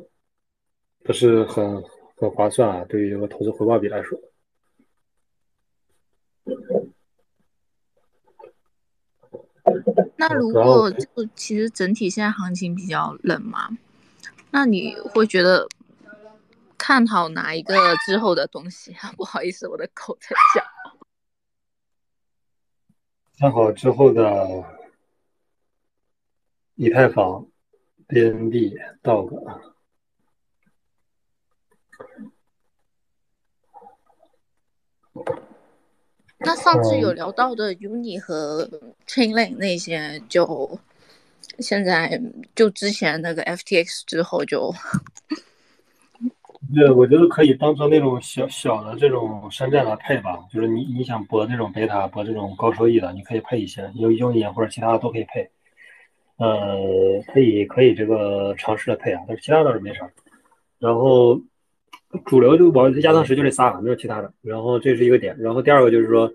不是很很划算啊，对于这个投资回报比来说。那如果就其实整体现在行情比较冷嘛，那你会觉得看好哪一个之后的东西啊？不好意思，我的口在叫。看好之后的以太坊、BNB、Dog。那上次有聊到的 Uni 和 Chainlink 那些，就现在就之前那个 FTX 之后就，对，我觉得可以当成那种小小的这种山寨来配吧。就是你你想博那种贝塔，博这种高收益的，你可以配一些，有 Uni 或者其他的都可以配。呃，可以可以这个尝试着配啊，但是其他倒是没啥。然后。主流就往亚当时就这仨，没有其他的。然后这是一个点。然后第二个就是说，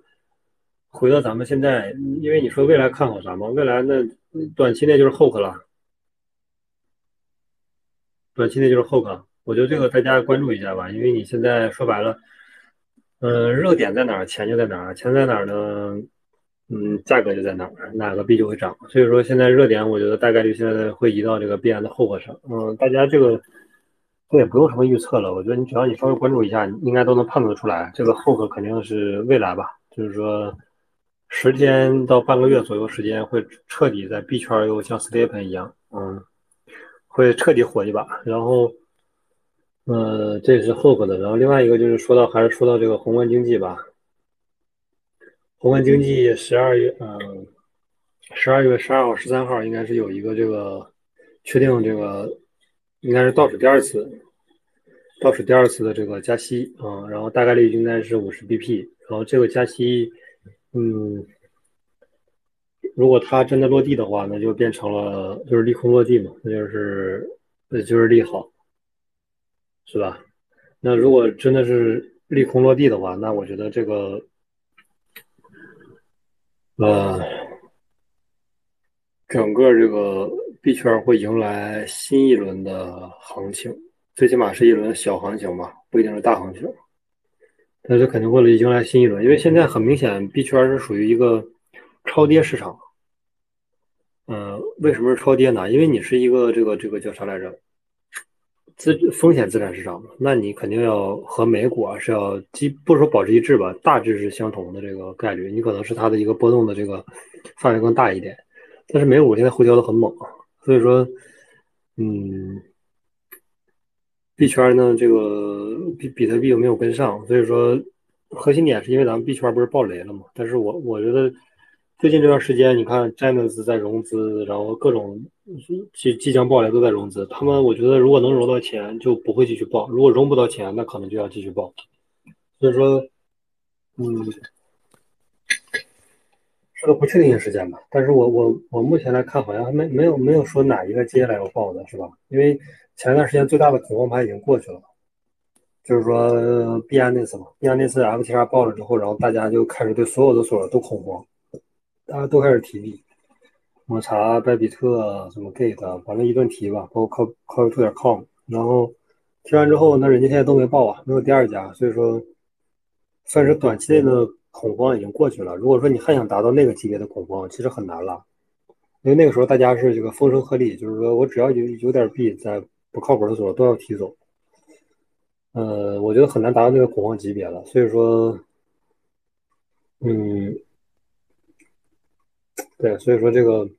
回到咱们现在，因为你说未来看好啥嘛？未来那短期内就是 hook 了，短期内就是 hook。我觉得这个大家关注一下吧，因为你现在说白了，嗯，热点在哪儿，钱就在哪儿，钱在哪儿呢？嗯，价格就在哪儿，哪个币就会涨。所以说现在热点，我觉得大概率现在会移到这个币安的 hook 上。嗯，大家这个。这也不用什么预测了，我觉得你只要你稍微关注一下，应该都能判断出来。这个后可肯定是未来吧，就是说十天到半个月左右时间会彻底在币圈又像 s t e p e n 一样，嗯，会彻底火一把。然后，呃，这是 Hope 的。然后另外一个就是说到，还是说到这个宏观经济吧。宏观经济十二月，嗯，十二月十二号、十三号应该是有一个这个确定，这个应该是倒数第二次，倒数第二次的这个加息啊，然后大概率应该是五十 BP，然后这个加息，嗯，如果它真的落地的话，那就变成了就是利空落地嘛，那就是那就是利好，是吧？那如果真的是利空落地的话，那我觉得这个。呃，整个这个币圈会迎来新一轮的行情，最起码是一轮小行情吧，不一定是大行情。但是肯定会迎来新一轮，因为现在很明显币圈是属于一个超跌市场。嗯，为什么是超跌呢？因为你是一个这个这个叫啥来着？资风险资产市场，那你肯定要和美股啊是要基不说保持一致吧，大致是相同的这个概率，你可能是它的一个波动的这个范围更大一点。但是美股现在回调的很猛，所以说，嗯，币圈呢这个比比特币又没有跟上，所以说核心点是因为咱们币圈不是爆雷了嘛？但是我我觉得。最近这段时间，你看 j a m e s 在融资，然后各种即即将爆雷都在融资。他们我觉得如果能融到钱，就不会继续爆；如果融不到钱，那可能就要继续爆。所以说，嗯，这个不确定性时间吧。但是我我我目前来看，好像还没没有没有说哪一个接下来要爆的是吧？因为前段时间最大的恐慌盘已经过去了，就是说币安那次嘛，币安那次 FTR 爆了之后，然后大家就开始对所有的锁都恐慌。大家都开始提币，抹茶、拜比特、什么 Gate，反正一顿提吧，包括 Co Co To 点 Com。然后提完之后，那人家现在都没报啊，没有第二家，所以说算是短期内的恐慌已经过去了。如果说你还想达到那个级别的恐慌，其实很难了，因为那个时候大家是这个风声鹤唳，就是说我只要有有点币在不靠谱的时候都要提走。呃，我觉得很难达到那个恐慌级别了，所以说，嗯。对，所以说这个，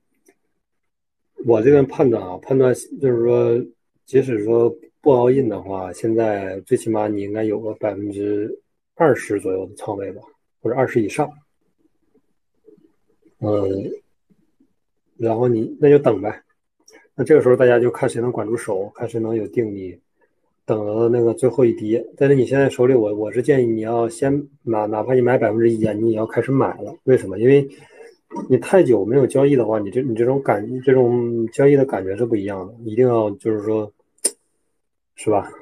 我这边判断啊，判断就是说，即使说不 all in 的话，现在最起码你应该有个百分之二十左右的仓位吧，或者二十以上。嗯，然后你那就等呗，那这个时候大家就看谁能管住手，看谁能有定力，等到那个最后一跌。但是你现在手里，我我是建议你要先哪哪怕你买百分之一，你也要开始买了。为什么？因为。你太久没有交易的话，你这你这种感这种交易的感觉是不一样的，一定要就是说，是吧？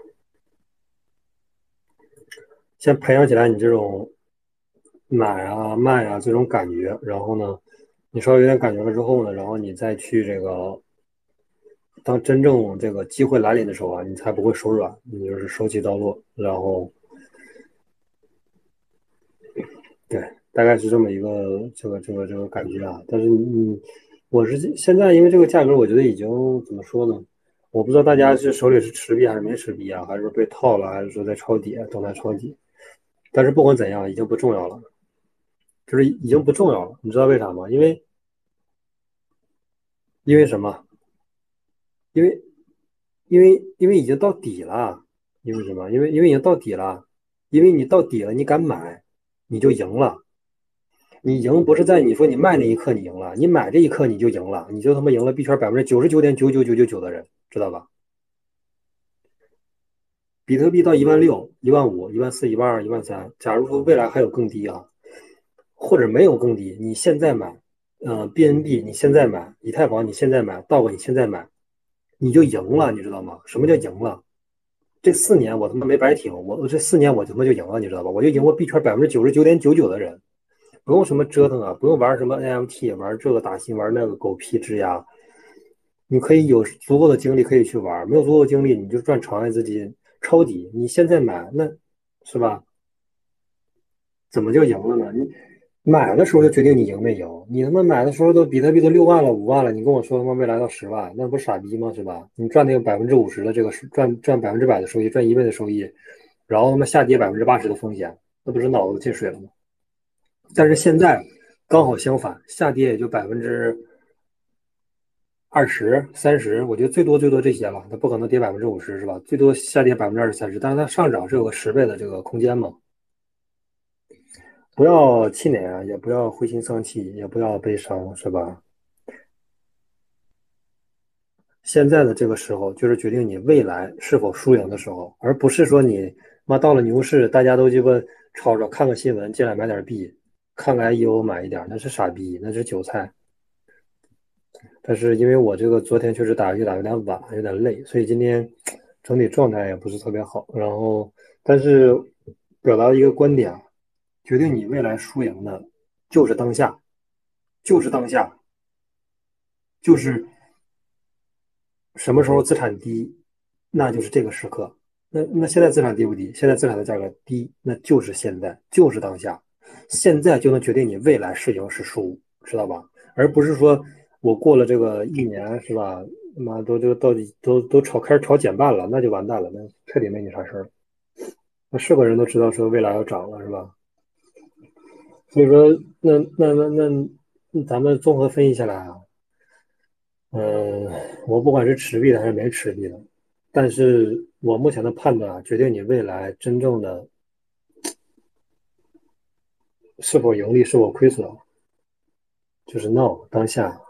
先培养起来你这种买啊卖啊这种感觉，然后呢，你稍微有点感觉了之后呢，然后你再去这个，当真正这个机会来临的时候啊，你才不会手软，你就是手起刀落，然后，对。大概是这么一个这个这个这个感觉啊，但是你我是现在因为这个价格，我觉得已经怎么说呢？我不知道大家是手里是持币还是没持币啊，还是被套了，还是说在抄底等待抄底？但是不管怎样，已经不重要了，就是已经不重要了。你知道为啥吗？因为因为什么？因为因为因为已经到底了。因为什么？因为因为已经到底了。因为你到底了，你敢买，你就赢了。你赢不是在你说你卖那一刻你赢了，你买这一刻你就赢了，你就他妈赢了币圈百分之九十九点九九九九九的人，知道吧？比特币到一万六、一万五、一万四、一万二、一万三，假如说未来还有更低啊，或者没有更低，你现在买，嗯，BNB 你现在买，以太坊你现在买，道格你现在买，你就赢了，你知道吗？什么叫赢了？这四年我他妈没白挺，我这四年我他妈就赢了，你知道吧？我就赢过币圈百分之九十九点九九的人。不用什么折腾啊，不用玩什么 NFT，玩这个打新，玩那个狗屁质押。你可以有足够的精力可以去玩，没有足够的精力你就赚场外资金抄底。你现在买那，是吧？怎么就赢了呢？你买的时候就决定你赢没赢？你他妈买的时候都比特币都六万了、五万了，你跟我说他妈未来到十万，那不傻逼吗？是吧？你赚那个百分之五十的这个赚赚百分之百的收益，赚一倍的收益，然后他妈下跌百分之八十的风险，那不是脑子进水了吗？但是现在刚好相反，下跌也就百分之二十三十，我觉得最多最多这些了，它不可能跌百分之五十，是吧？最多下跌百分之二十三十，但是它上涨是有个十倍的这个空间嘛。不要气馁啊，也不要灰心丧气，也不要悲伤，是吧？现在的这个时候，就是决定你未来是否输赢的时候，而不是说你妈到了牛市，大家都鸡巴吵着看个新闻进来买点币，看个 IEO 买一点，那是傻逼，那是韭菜。但是因为我这个昨天确实打越打有点晚，有点累，所以今天整体状态也不是特别好。然后，但是表达一个观点啊，决定你未来输赢的，就是当下，就是当下，就是什么时候资产低，那就是这个时刻。那那现在资产低不低？现在资产的价格低，那就是现在，就是当下，现在就能决定你未来是赢是输，知道吧？而不是说。我过了这个一年是吧？妈都就到底都都炒开始炒减半了，那就完蛋了，那彻底没你啥事儿。那是个人都知道说未来要涨了是吧？所以说，那那那那咱们综合分析下来啊，嗯，我不管是持币的还是没持币的，但是我目前的判断啊，决定你未来真正的是否盈利，是否亏损，就是 no 当下。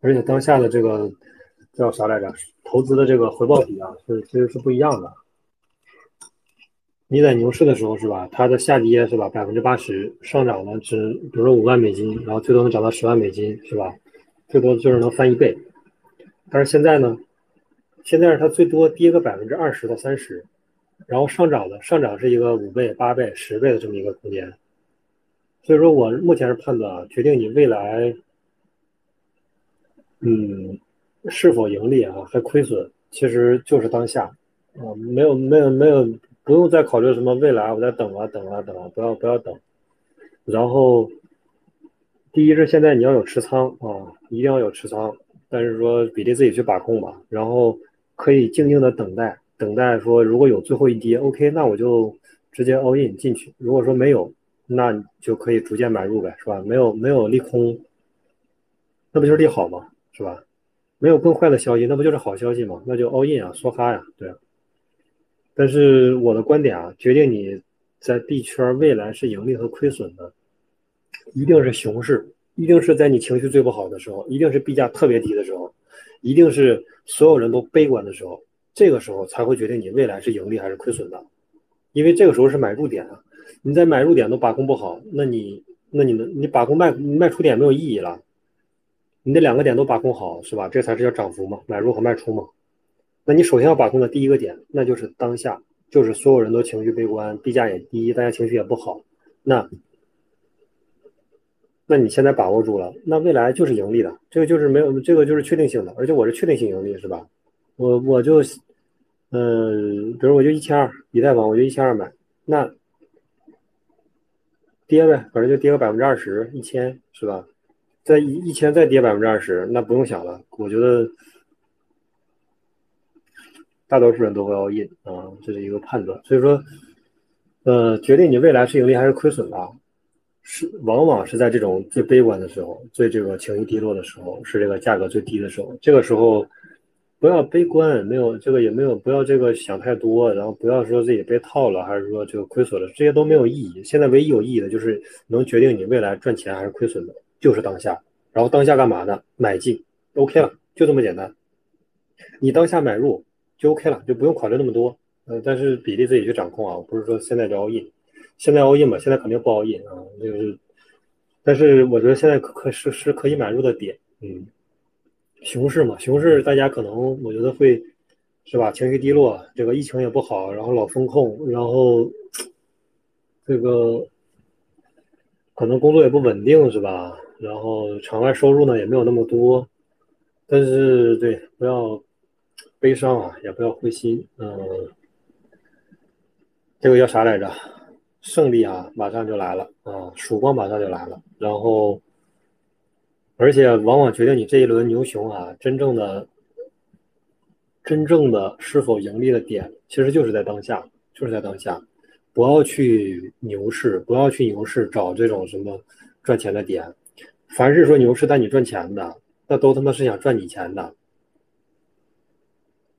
而且当下的这个叫啥来着？投资的这个回报比啊，是其实是不一样的。你在牛市的时候是吧？它的下跌是吧？百分之八十上涨呢，只比如说五万美金，然后最多能涨到十万美金是吧？最多就是能翻一倍。但是现在呢，现在是它最多跌个百分之二十到三十，然后上涨的上涨是一个五倍、八倍、十倍的这么一个空间。所以说我目前是判断啊，决定你未来。嗯，是否盈利啊，还亏损，其实就是当下啊，没有没有没有，不用再考虑什么未来，我在等啊等啊等啊，不要不要等。然后，第一是现在你要有持仓啊，一定要有持仓，但是说比例自己去把控吧。然后可以静静的等待，等待说如果有最后一跌，OK，那我就直接 all in 进去。如果说没有，那就可以逐渐买入呗，是吧？没有没有利空，那不就是利好吗？是吧？没有更坏的消息，那不就是好消息吗？那就 all in 啊，梭哈呀，对。但是我的观点啊，决定你在币圈未来是盈利和亏损的，一定是熊市，一定是在你情绪最不好的时候，一定是币价特别低的时候，一定是所有人都悲观的时候，这个时候才会决定你未来是盈利还是亏损的。因为这个时候是买入点啊，你在买入点都把控不好，那你那你的你把控卖卖出点没有意义了。你那两个点都把控好，是吧？这才是叫涨幅嘛，买入和卖出嘛。那你首先要把控的第一个点，那就是当下，就是所有人都情绪悲观，地价也低，大家情绪也不好。那，那你现在把握住了，那未来就是盈利的，这个就是没有，这个就是确定性的，而且我是确定性盈利，是吧？我我就，嗯，比如我就一千二，以太坊我就一千二买，那跌呗，反正就跌个百分之二十，一千，是吧？在一一千再跌百分之二十，那不用想了。我觉得大多数人都会要 in 啊，这是一个判断。所以说，呃，决定你未来是盈利还是亏损的，是往往是在这种最悲观的时候、最这个情绪低落的时候，是这个价格最低的时候。这个时候不要悲观，没有这个也没有不要这个想太多，然后不要说自己被套了，还是说这个亏损了，这些都没有意义。现在唯一有意义的就是能决定你未来赚钱还是亏损的。就是当下，然后当下干嘛呢？买进，OK 了，就这么简单。你当下买入就 OK 了，就不用考虑那么多。呃，但是比例自己去掌控啊，不是说现在就 all in，现在 all in 吧，现在肯定不 all in 啊，就是。但是我觉得现在可是是可以买入的点，嗯，熊市嘛，熊市大家可能我觉得会是吧？情绪低落，这个疫情也不好，然后老风控，然后这个可能工作也不稳定，是吧？然后场外收入呢也没有那么多，但是对，不要悲伤啊，也不要灰心，嗯，这个叫啥来着？胜利啊，马上就来了啊，曙光马上就来了。然后，而且往往决定你这一轮牛熊啊，真正的、真正的是否盈利的点，其实就是在当下，就是在当下。不要去牛市，不要去牛市找这种什么赚钱的点。凡是说牛市带你赚钱的，那都他妈是想赚你钱的。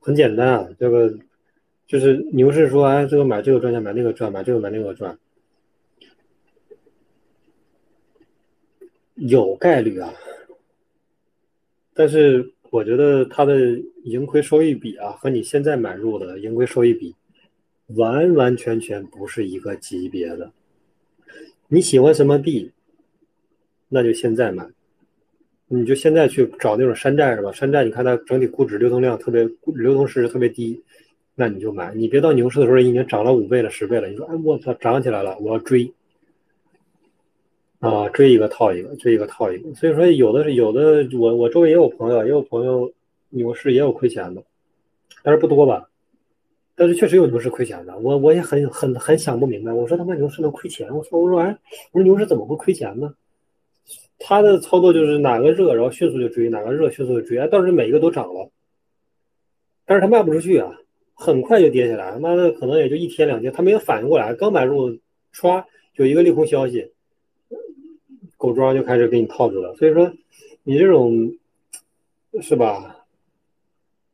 很简单啊，这个就是牛市说，哎，这个买这个赚钱，买那个赚，买这个买那个赚，有概率啊。但是我觉得它的盈亏收益比啊，和你现在买入的盈亏收益比，完完全全不是一个级别的。你喜欢什么币，那就现在买。你就现在去找那种山寨是吧？山寨你看它整体估值、流通量特别，流通市值特别低，那你就买。你别到牛市的时候已经涨了五倍了、十倍了，你说哎我操涨起来了，我要追啊，追一个套一个，追一个套一个。所以说有的是有的，我我周围也有朋友，也有朋友牛市也有亏钱的，但是不多吧。但是确实有牛市亏钱的，我我也很很很想不明白。我说他妈牛市能亏钱？我说我说哎，我说牛市怎么会亏钱呢？他的操作就是哪个热，然后迅速就追；哪个热，迅速就追。哎，倒是每一个都涨了，但是他卖不出去啊，很快就跌下来。妈的，可能也就一天两天，他没有反应过来，刚买入，歘，有一个利空消息，狗庄就开始给你套住了。所以说，你这种是吧？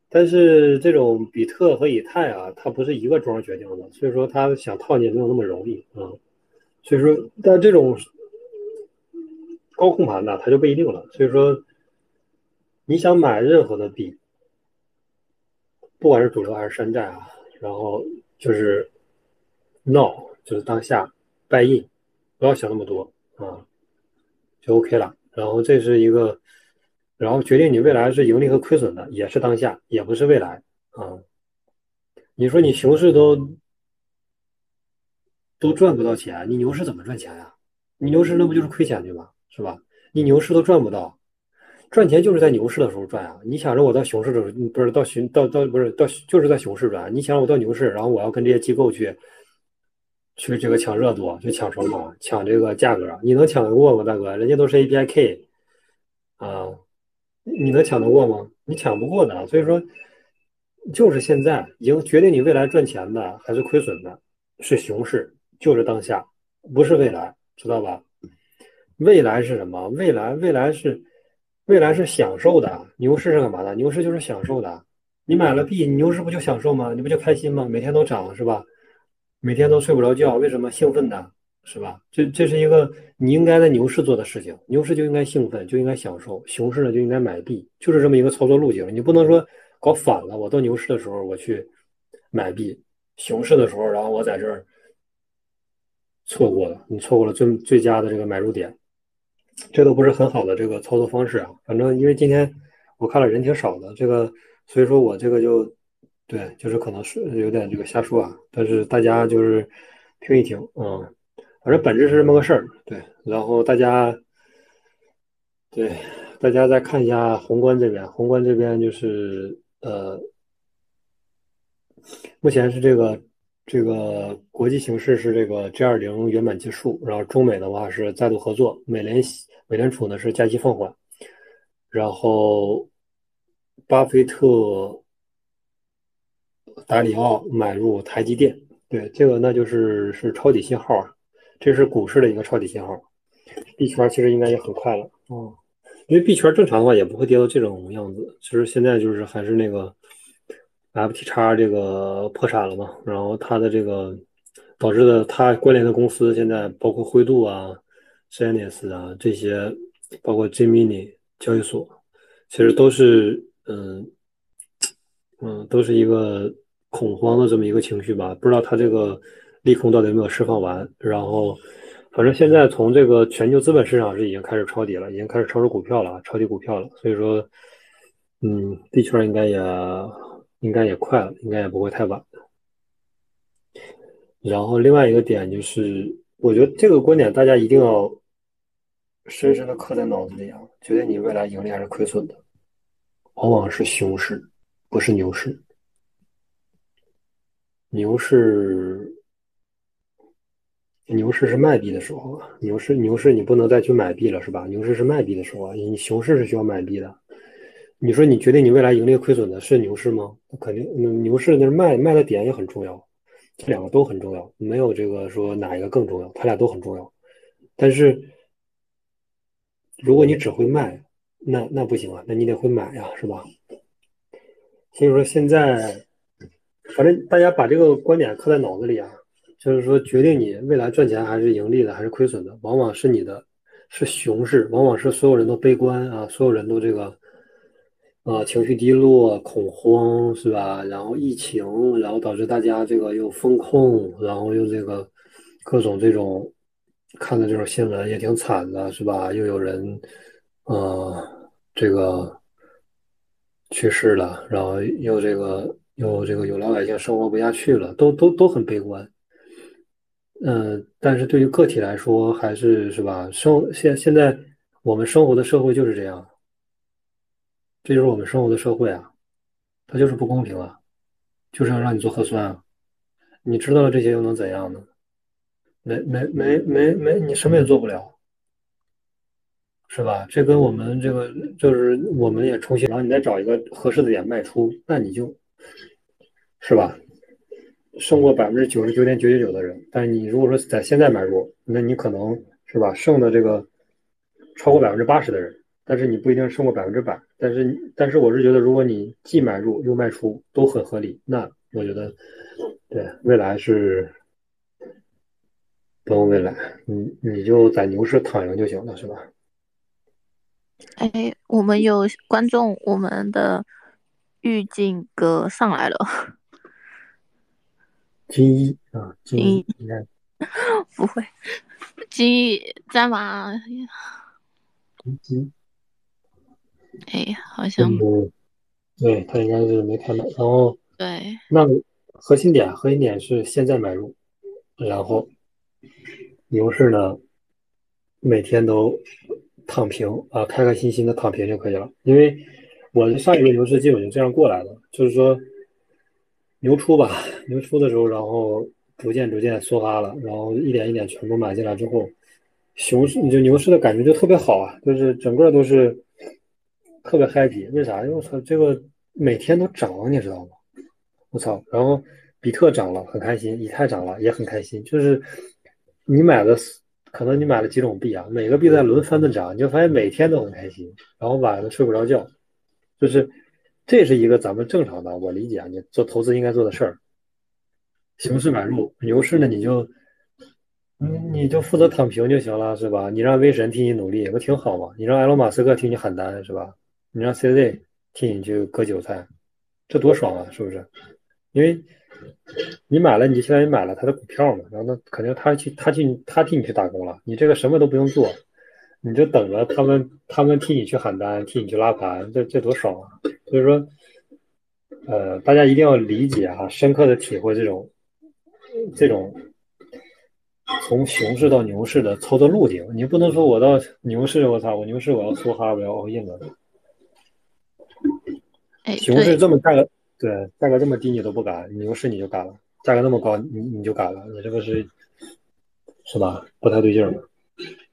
但是这种比特和以太啊，它不是一个庄决定的，所以说他想套你也没有那么容易啊。所以说，但这种。高控盘的，它就不一定了。所以说，你想买任何的币，不管是主流还是山寨啊，然后就是 now，就是当下 buy in，不要想那么多啊，就 OK 了。然后这是一个，然后决定你未来是盈利和亏损的，也是当下，也不是未来啊。你说你熊市都都赚不到钱，你牛市怎么赚钱呀？你牛市那不就是亏钱去吗？是吧？你牛市都赚不到，赚钱就是在牛市的时候赚啊！你想着我到熊市的时候，不是到熊到到不是到就是在熊市赚。你想我到牛市，然后我要跟这些机构去去这个抢热度，去抢筹码，抢这个价格，你能抢得过吗，大哥？人家都是 APIK 啊，你能抢得过吗？你抢不过的。所以说，就是现在，已经决定你未来赚钱的还是亏损的，是熊市，就是当下，不是未来，知道吧？未来是什么？未来，未来是，未来是享受的。牛市是干嘛的？牛市就是享受的。你买了币，牛市不就享受吗？你不就开心吗？每天都涨是吧？每天都睡不着觉，为什么？兴奋呢是吧？这这是一个你应该在牛市做的事情。牛市就应该兴奋，就应该享受。熊市呢就应该买币，就是这么一个操作路径。你不能说搞反了。我到牛市的时候我去买币，熊市的时候然后我在这儿错过了，你错过了最最佳的这个买入点。这都不是很好的这个操作方式啊，反正因为今天我看了人挺少的，这个所以说我这个就对，就是可能是有点这个瞎说啊，但是大家就是听一听嗯，反正本质是这么个事儿，对，然后大家对大家再看一下宏观这边，宏观这边就是呃，目前是这个。这个国际形势是这个 G 二零圆满结束，然后中美的话是再度合作，美联美联储呢是加息放缓，然后巴菲特、达里奥买入台积电，对这个那就是是抄底信号啊，这是股市的一个抄底信号，币圈其实应该也很快了嗯，因为币圈正常的话也不会跌到这种样子，其实现在就是还是那个。FTX 这个破产了嘛？然后它的这个导致的，它关联的公司现在包括灰度啊、s n s 啊这些，包括 Gemini 交易所，其实都是嗯嗯，都是一个恐慌的这么一个情绪吧。不知道它这个利空到底有没有释放完？然后反正现在从这个全球资本市场是已经开始抄底了，已经开始抄出股票了，抄底股票了。所以说，嗯，币圈应该也。应该也快了，应该也不会太晚。然后另外一个点就是，我觉得这个观点大家一定要深深的刻在脑子里啊！决定你未来盈利还是亏损的，往往是熊市，不是牛市。牛市，牛市是卖币的时候啊！牛市，牛市你不能再去买币了，是吧？牛市是卖币的时候啊！你熊市是需要买币的。你说你决定你未来盈利亏损的是牛市吗？肯定，牛市那是卖卖的点也很重要，这两个都很重要，没有这个说哪一个更重要，它俩都很重要。但是如果你只会卖，那那不行啊，那你得会买呀，是吧？所以说现在，反正大家把这个观点刻在脑子里啊，就是说决定你未来赚钱还是盈利的，还是亏损的，往往是你的，是熊市，往往是所有人都悲观啊，所有人都这个，呃，情绪低落、恐慌，是吧？然后疫情，然后导致大家这个又风控，然后又这个各种这种看的这种新闻也挺惨的，是吧？又有人，呃，这个。去世了，然后又这个又这个有老百姓生活不下去了，都都都很悲观。嗯，但是对于个体来说，还是是吧？生现现在我们生活的社会就是这样，这就是我们生活的社会啊，它就是不公平啊，就是要让你做核酸啊。你知道了这些又能怎样呢？没没没没没，你什么也做不了。是吧？这跟我们这个就是我们也重新，然后你再找一个合适的点卖出，那你就，是吧？胜过百分之九十九点九九九的人。但是你如果说在现在买入，那你可能是吧剩的这个超过百分之八十的人，但是你不一定胜过百分之百。但是但是我是觉得，如果你既买入又卖出都很合理，那我觉得对未来是不用未来，你你就在牛市躺赢就行了，是吧？哎，我们有观众，我们的玉镜哥上来了。金一啊，金一，不会，金一在吗？金，哎，好像，对他应该是没看到。然后，对，那核心点，核心点是现在买入，然后牛市呢，每天都。躺平啊，开开心心的躺平就可以了。因为我上一轮牛市基本就这样过来的，就是说牛出吧，牛出的时候，然后逐渐逐渐梭哈了，然后一点一点全部买进来之后，熊市你就牛市的感觉就特别好啊，就是整个都是特别 happy。为啥？因为我操，这个每天都涨，你知道吗？我操，然后比特涨了很开心，以太涨了也很开心，就是你买的。可能你买了几种币啊，每个币在轮番的涨，你就发现每天都很开心，然后晚上睡不着觉，就是这是一个咱们正常的，我理解啊，你做投资应该做的事儿。熊市买入，牛市呢你就，你你就负责躺平就行了，是吧？你让威神替你努力，不挺好吗？你让埃隆马斯克替你喊单，是吧？你让 CZ 替你去割韭菜，这多爽啊，是不是？因为。你买了，你就相当于买了他的股票嘛，然后那肯定他去他去他替你去打工了，你这个什么都不用做，你就等着他们他们替你去喊单，替你去拉盘，这这多爽啊！所以说，呃，大家一定要理解哈，深刻的体会这种这种从熊市到牛市的操作路径。你不能说我到牛市，我操，我牛市我要出哈，我要 all in 了。熊市这么大个。对，价格这么低你都不敢，牛市你就敢了；价格那么高，你你就敢了，你这个是是吧？不太对劲儿。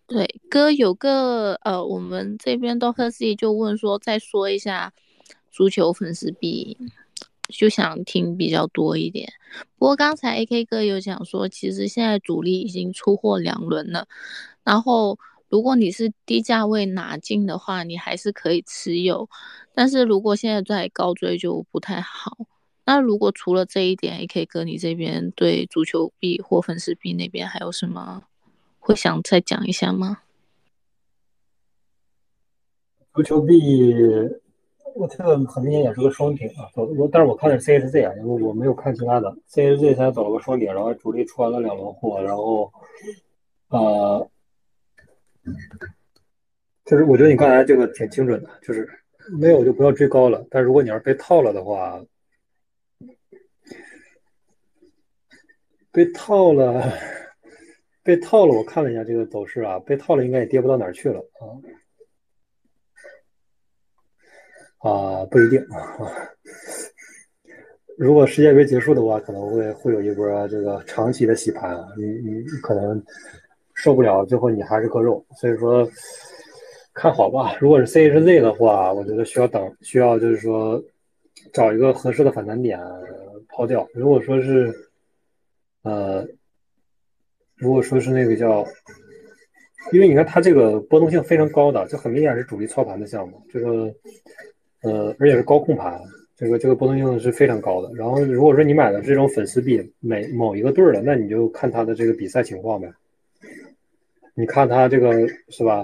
对，哥有个呃，我们这边都赫 C 就问说，再说一下足球粉丝币，就想听比较多一点。不过刚才 AK 哥有讲说，其实现在主力已经出货两轮了，然后。如果你是低价位拿进的话，你还是可以持有，但是如果现在在高追就不太好。那如果除了这一点，AK 哥你这边对足球币或粉丝币那边还有什么会想再讲一下吗？足球币，我这个很明显也是个双顶啊，走我但是我看的是 CHZ 啊，因为我没有看其他的，CHZ 才走了个双顶，然后主力出完了两轮货，然后呃。就是我觉得你刚才这个挺精准的，就是没有就不要追高了。但如果你要是被套了的话，被套了，被套了。我看了一下这个走势啊，被套了应该也跌不到哪儿去了啊啊，不一定啊。如果世界杯结束的话，可能会会有一波这个长期的洗盘，你你可能。受不了，最后你还是割肉，所以说看好吧。如果是 C H Z 的话，我觉得需要等，需要就是说找一个合适的反弹点抛掉。如果说是呃，如果说是那个叫因为你看它这个波动性非常高的，这很明显是主力操盘的项目，这个呃，而且是高控盘，这个这个波动性是非常高的。然后如果说你买的这种粉丝币，每某一个队儿的，那你就看它的这个比赛情况呗。你看他这个是吧？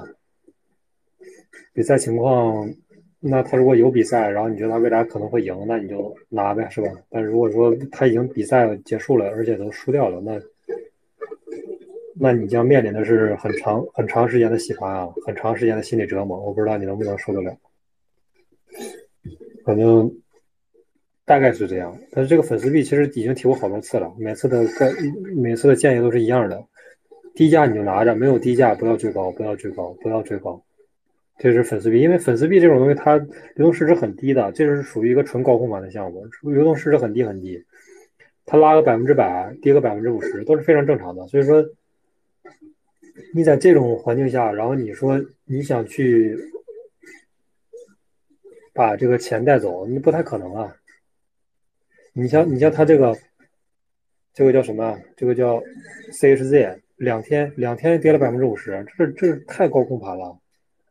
比赛情况。那他如果有比赛，然后你觉得他未来可能会赢，那你就拿呗，是吧？但如果说他已经比赛结束了，而且都输掉了，那那你将面临的是很长很长时间的洗牌啊，很长时间的心理折磨。我不知道你能不能受得了。反正大概是这样。但是这个粉丝币其实已经提过好多次了，每次的概每次的建议都是一样的：低价你就拿着，没有低价不要追高，不要追高，不要追高。这是粉丝币，因为粉丝币这种东西，它流动市值很低的，这是属于一个纯高控盘的项目，流动市值很低很低，它拉个百分之百，跌个百分之五十都是非常正常的。所以说，你在这种环境下，然后你说你想去把这个钱带走，你不太可能啊。你像你像它这个，这个叫什么？这个叫 CHZ，两天两天跌了百分之五十，这这太高控盘了。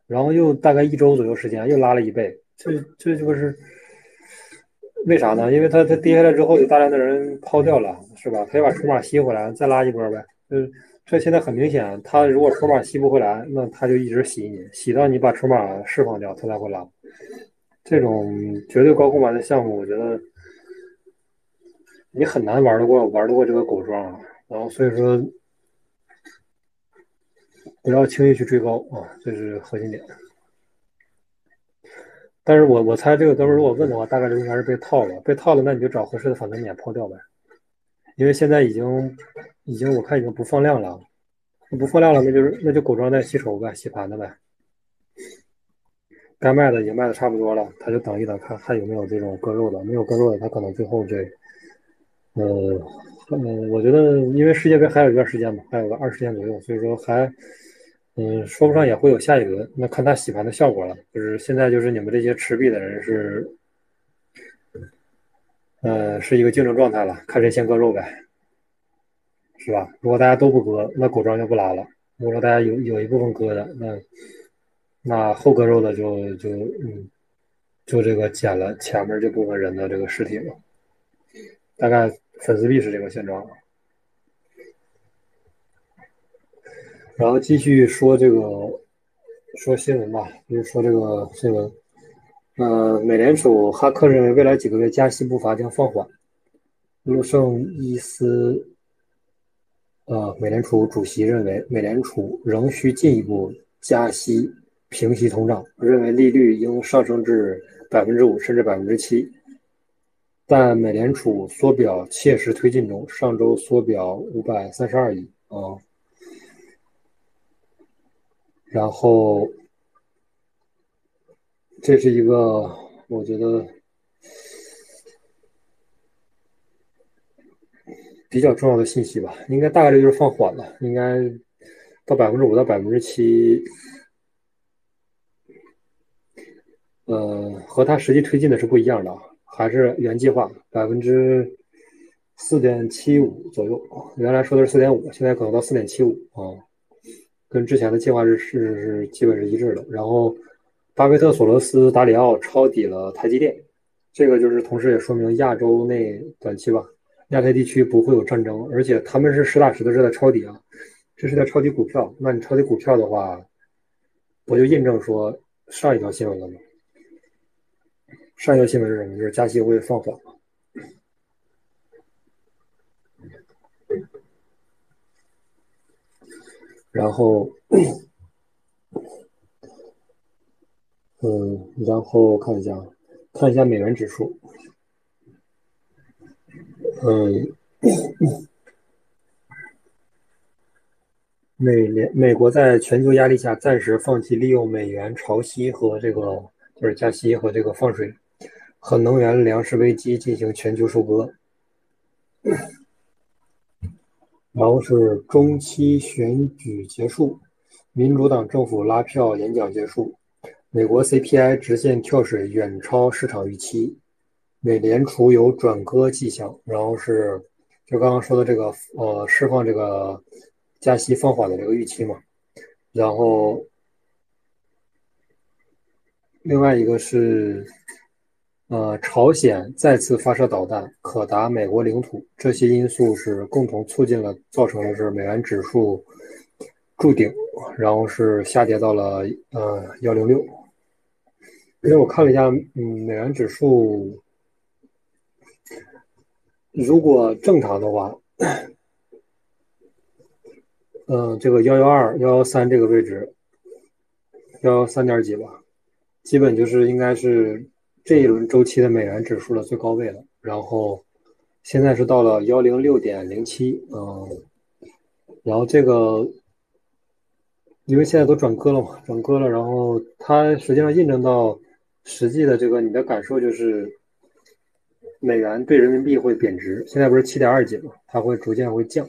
然后又大概一周左右时间，又拉了一倍，这这就是为啥呢？因为它它跌下来之后，有大量的人抛掉了，是吧？他要把筹码吸回来，再拉一波呗。嗯，这现在很明显，他如果筹码吸不回来，那他就一直洗你，洗到你把筹码释放掉，他才会拉。这种绝对高控盘的项目，我觉得你很难玩得过，玩得过这个狗庄。然后所以说。不要轻易去追高啊，这是核心点。但是我我猜这个哥们如果问的话，大概率应该是被套了。被套了，那你就找合适的反弹点抛掉呗。因为现在已经已经我看已经不放量了，不放量了，那就是那就狗庄在吸筹呗，洗盘的呗。该卖的也卖的差不多了，他就等一等，看还有没有这种割肉的。没有割肉的，他可能最后这，呃，嗯，我觉得因为世界杯还有一段时间吧，还有个二十天左右，所以说还。嗯，说不上也会有下一轮，那看他洗盘的效果了。就是现在，就是你们这些持币的人是，呃，是一个竞争状态了，看谁先割肉呗，是吧？如果大家都不割，那狗庄就不拉了；如果大家有有一部分割的，那那后割肉的就就嗯，就这个捡了前面这部分人的这个尸体了。大概粉丝币是这个现状。然后继续说这个，说新闻吧，就是说这个新闻。呃，美联储哈克认为未来几个月加息步伐将放缓。路圣伊斯，呃，美联储主席认为美联储仍需进一步加息平息通胀，认为利率应上升至百分之五甚至百分之七。但美联储缩表切实推进中，上周缩表五百三十二亿啊。然后，这是一个我觉得比较重要的信息吧，应该大概率就是放缓了，应该到百分之五到百分之七，呃，和它实际推进的是不一样的，还是原计划百分之四点七五左右，原来说的是四点五，现在可能到四点七五啊。跟之前的计划是是是基本是一致的。然后，巴菲特、索罗斯、达里奥抄底了台积电，这个就是同时也说明亚洲内短期吧，亚太地区不会有战争，而且他们是实打实的是在抄底啊，这是在抄底股票。那你抄底股票的话，不就印证说上一条新闻了吗？上一条新闻是什么？就是加息会放缓。然后，嗯，然后看一下，看一下美元指数，嗯，美联美国在全球压力下暂时放弃利用美元潮汐和这个就是加息和这个放水和能源粮食危机进行全球收割。然后是中期选举结束，民主党政府拉票演讲结束，美国 CPI 直线跳水远超市场预期，美联储有转鸽迹象。然后是就刚刚说的这个呃释放这个加息放缓的这个预期嘛。然后另外一个是，呃，朝鲜再次发射导弹可达美国领土，这些因素是共同促进了，造成了是美元指数筑顶，然后是下跌到了呃幺零六。因为我看了一下，嗯，美元指数如果正常的话，嗯，这个幺幺二、幺幺三这个位置，幺幺三点几吧。基本就是应该是这一轮周期的美元指数的最高位了，然后现在是到了幺零六点零七，嗯，然后这个因为现在都转割了嘛，转割了，然后它实际上印证到实际的这个你的感受就是美元对人民币会贬值，现在不是七点二几嘛，它会逐渐会降，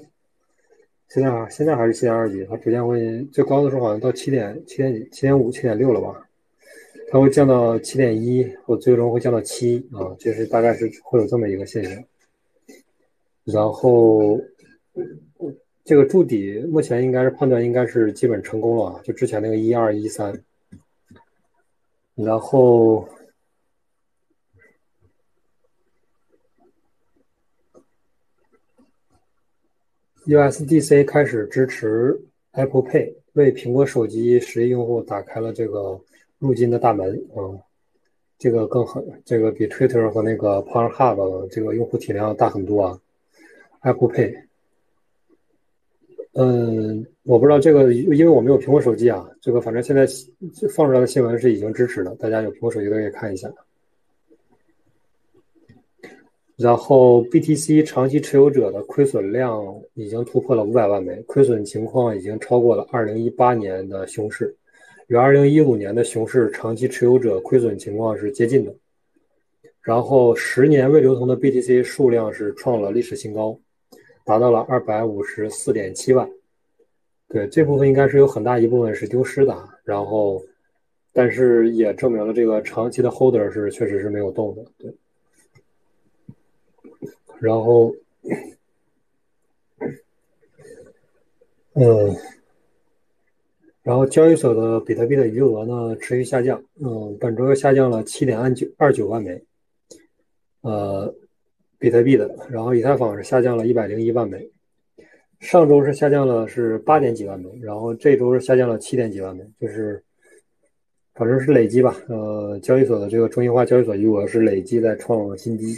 现在啊现在还是七点二几，它逐渐会最高的时候好像到七点七点几七点五七点六了吧。它会降到七点一，或最终会降到七啊，就是大概是会有这么一个现象。然后这个筑底目前应该是判断应该是基本成功了啊，就之前那个一二一三。然后 USDC 开始支持 Apple Pay，为苹果手机实际用户打开了这个。入金的大门啊，这个更狠，这个比 Twitter 和那个 PowerHub 这个用户体量大很多啊。Apple Pay，嗯，我不知道这个，因为我没有苹果手机啊。这个反正现在放出来的新闻是已经支持的，大家有苹果手机都可以看一下。然后 BTC 长期持有者的亏损量已经突破了五百万枚，亏损情况已经超过了二零一八年的熊市。与二零一五年的熊市长期持有者亏损情况是接近的，然后十年未流通的 BTC 数量是创了历史新高，达到了二百五十四点七万。对这部分应该是有很大一部分是丢失的，然后，但是也证明了这个长期的 holder 是确实是没有动的。对，然后，嗯。然后交易所的比特币的余额呢持续下降，嗯，本周下降了七点二九二九万枚，呃，比特币的，然后以太坊是下降了一百零一万枚，上周是下降了是八点几万枚，然后这周是下降了七点几万枚，就是反正是累计吧，呃，交易所的这个中心化交易所余额是累计在创新低。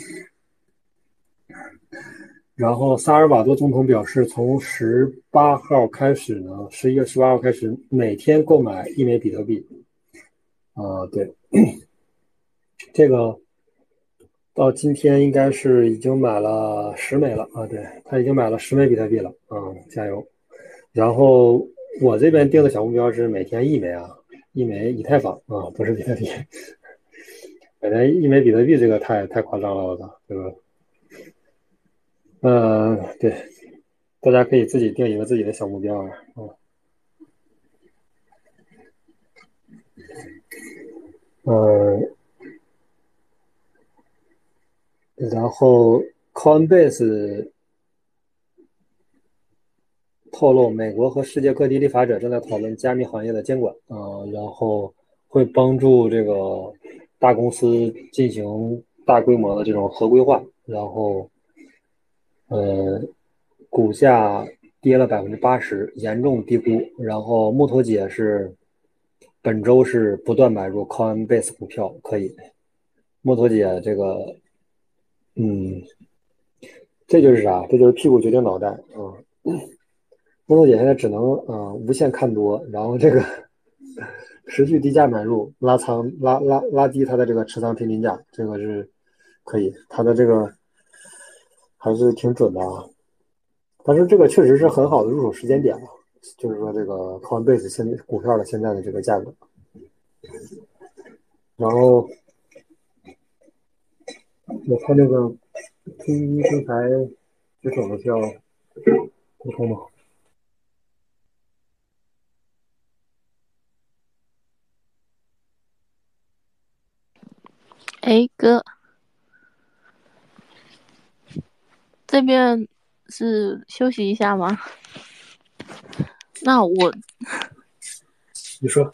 然后，萨尔瓦多总统表示，从十八号开始呢，十一月十八号开始，每天购买一枚比特币。啊，对，这个到今天应该是已经买了十枚了啊，对他已经买了十枚比特币了啊，加油！然后我这边定的小目标是每天一枚啊，一枚以太坊啊，不是比特币。每天一枚比特币，这个太太夸张了，我操，这个。呃，对，大家可以自己定一个自己的小目标啊。嗯，然后 Coinbase 透露，美国和世界各地立法者正在讨论加密行业的监管啊，然后会帮助这个大公司进行大规模的这种合规化，然后。呃，股价跌了百分之八十，严重低估。然后木头姐是本周是不断买入 Coinbase 股票，可以。木头姐这个，嗯，这就是啥？这就是屁股决定脑袋啊！木头姐现在只能啊无限看多，然后这个 持续低价买入，拉仓拉拉拉低它的这个持仓平均价，这个是可以，它的这个。还是挺准的啊，但是这个确实是很好的入手时间点嘛，就是说这个 Coinbase 现在股票的现在的这个价格，然后我看那个 T 平台举手的叫沟通吗？哎哥。这边是休息一下吗？那我你说。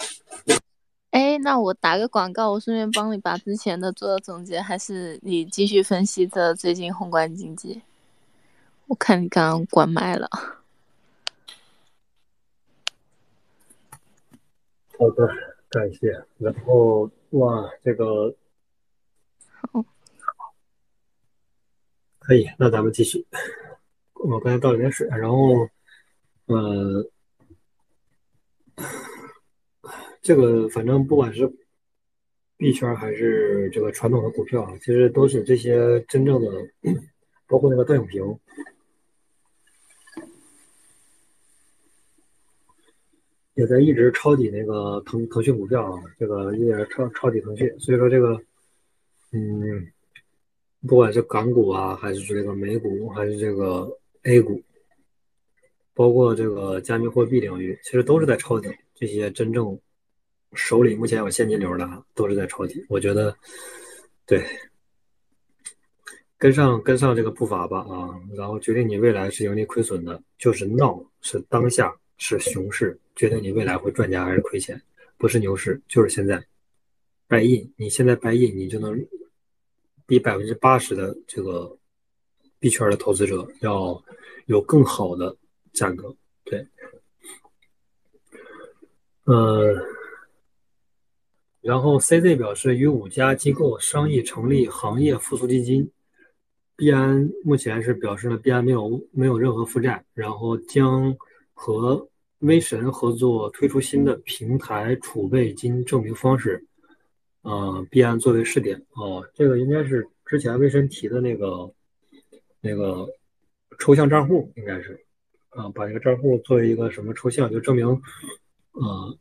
哎，那我打个广告，我顺便帮你把之前的做个总结，还是你继续分析这最近宏观经济？我看你刚刚关麦了。好的，感谢。然后哇，这个可以，那咱们继续。我刚才倒了点水，然后，呃。这个反正不管是币圈还是这个传统的股票啊，其实都是这些真正的，包括那个段永平，也在一直抄底那个腾腾讯股票啊，这个一直抄抄底腾讯。所以说这个，嗯，不管是港股啊，还是这个美股，还是这个 A 股，包括这个加密货币领域，其实都是在抄底。这些真正。手里目前有现金流的都是在抄底，我觉得，对，跟上跟上这个步伐吧啊，然后决定你未来是盈利亏损的，就是闹是当下是熊市，决定你未来会赚钱还是亏钱，不是牛市就是现在，buy in，你现在 buy in，你就能比百分之八十的这个币圈的投资者要有更好的价格，对，呃。然后，CZ 表示与五家机构商议成立行业复苏基金。币安目前是表示呢，币安没有没有任何负债，然后将和威神合作推出新的平台储备金证明方式。呃，币安作为试点哦，这个应该是之前威神提的那个那个抽象账户，应该是啊，把这个账户作为一个什么抽象，就证明呃。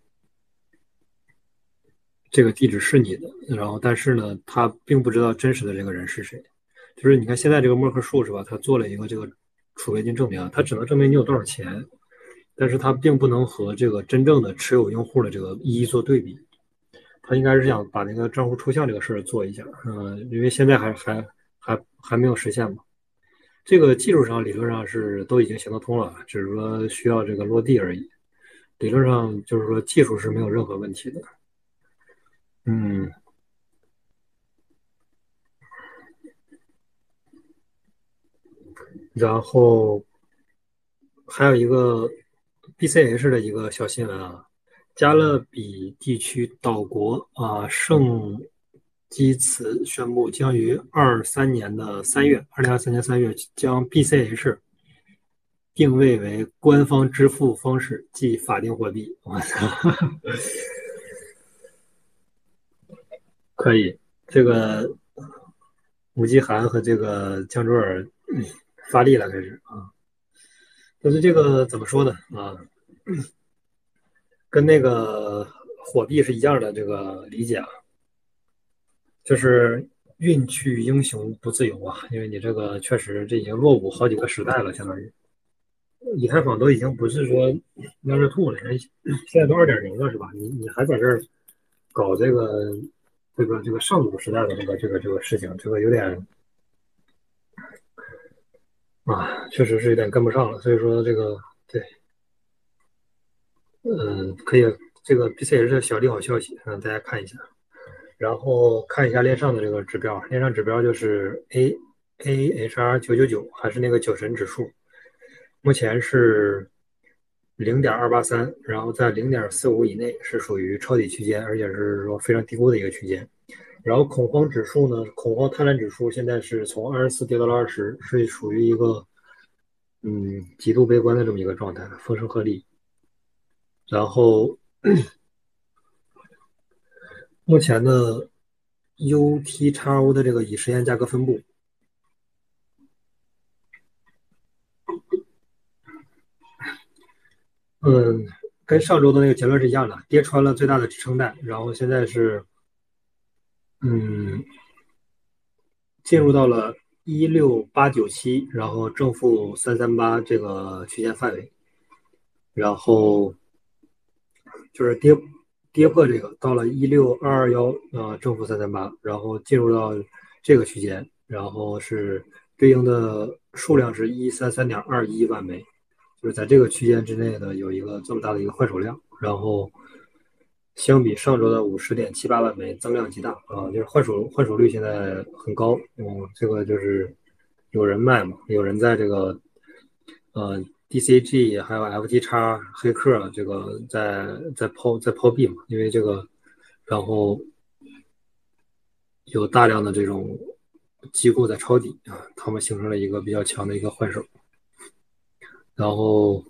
这个地址是你的，然后但是呢，他并不知道真实的这个人是谁。就是你看现在这个默克数是吧？他做了一个这个储备金证明，他只能证明你有多少钱，但是他并不能和这个真正的持有用户的这个一一做对比。他应该是想把那个账户抽象这个事儿做一下，嗯，因为现在还还还还没有实现嘛。这个技术上理论上是都已经行得通了，只是说需要这个落地而已。理论上就是说技术是没有任何问题的。嗯，然后还有一个 BCH 的一个小新闻啊，加勒比地区岛国啊圣基茨宣布将于二三年的三月，二零二三年三月将 BCH 定位为官方支付方式，即法定货币。我操！可以，这个吴继涵和这个江卓尔发力了，开始啊。但是这个怎么说呢？啊，跟那个火币是一样的这个理解啊，就是运去英雄不自由啊。因为你这个确实这已经落伍好几个时代了，相当于以太坊都已经不是说幺二兔了，现在都二点零了，是吧？你你还在这儿搞这个？这个这个上古时代的这个这个这个事情，这个有点啊，确实是有点跟不上了。所以说这个对，嗯，可以，这个 B C 也是小利好消息，让大家看一下。然后看一下链上的这个指标，链上指标就是 A A H R 九九九，还是那个酒神指数，目前是。零点二八三，然后在零点四五以内是属于抄底区间，而且是说非常低估的一个区间。然后恐慌指数呢，恐慌贪婪指数现在是从二十四跌到了二十，是属于一个嗯极度悲观的这么一个状态，风声鹤唳。然后 目前的 UTXO 的这个已实现价格分布。嗯，跟上周的那个结论是一样的，跌穿了最大的支撑带，然后现在是，嗯，进入到了一六八九七，然后正负三三八这个区间范围，然后就是跌跌破这个到了一六二二幺，呃，正负三三八，然后进入到这个区间，然后是对应的数量是一三三点二一万枚。就是在这个区间之内的有一个这么大的一个换手量，然后相比上周的五十点七八万枚增量极大啊，就是换手换手率现在很高，嗯，这个就是有人卖嘛，有人在这个呃 DCG 还有 FTX 黑客这个在在抛在抛币嘛，因为这个然后有大量的这种机构在抄底啊，他们形成了一个比较强的一个换手，然后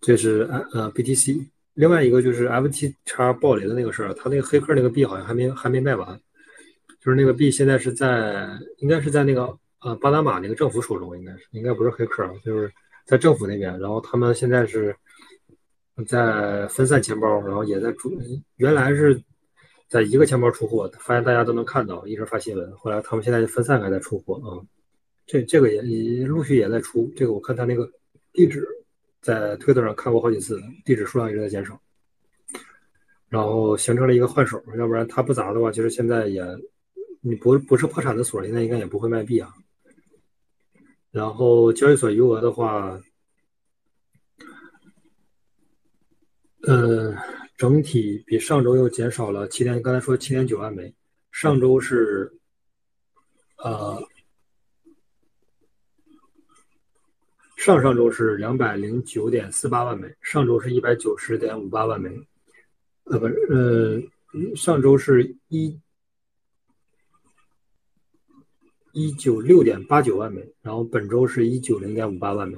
这是呃 BTC。另外一个就是 FTX 暴雷的那个事儿，他那个黑客那个币好像还没还没卖完，就是那个币现在是在应该是在那个呃巴拿马那个政府手中，应该是应该不是黑客，就是在政府那边，然后他们现在是在分散钱包，然后也在主原来是在一个钱包出货，发现大家都能看到，一直发新闻，后来他们现在分散开在出货啊，这这个也也陆续也在出，这个我看他那个地址。在推特上看过好几次，地址数量一直在减少，然后形成了一个换手，要不然他不砸的话，其实现在也，你不不是破产的所，现在应该也不会卖币啊。然后交易所余额的话，呃，整体比上周又减少了七点，刚才说七点九万枚，上周是，呃。上上周是两百零九点四八万枚，上周是一百九十点五八万枚，呃不是呃，上周是一一九六点八九万枚，然后本周是一九零点五八万枚，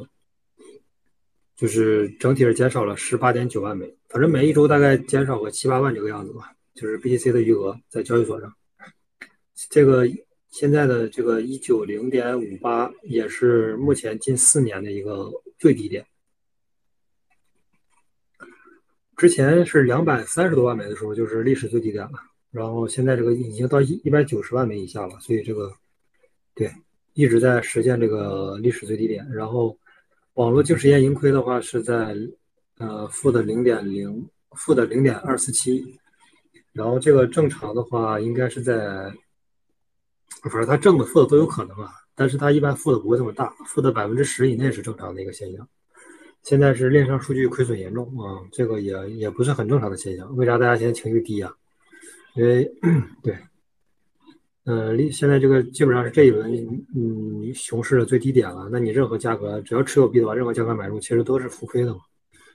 就是整体是减少了十八点九万枚，反正每一周大概减少个七八万这个样子吧，就是 BTC 的余额在交易所上，这个。现在的这个一九零点五八也是目前近四年的一个最低点，之前是两百三十多万枚的时候就是历史最低点了，然后现在这个已经到一一百九十万枚以下了，所以这个对一直在实现这个历史最低点。然后网络净时间盈亏的话是在呃负的零点零负的零点二四七，然后这个正常的话应该是在。反正它正的负的都有可能啊，但是它一般负的不会这么大，负的百分之十以内是正常的一个现象。现在是链上数据亏损严重啊，这个也也不是很正常的现象。为啥大家现在情绪低啊？因为 对，嗯，现在这个基本上是这一轮嗯熊市的最低点了。那你任何价格只要持有币的话，任何价格买入其实都是浮亏的嘛，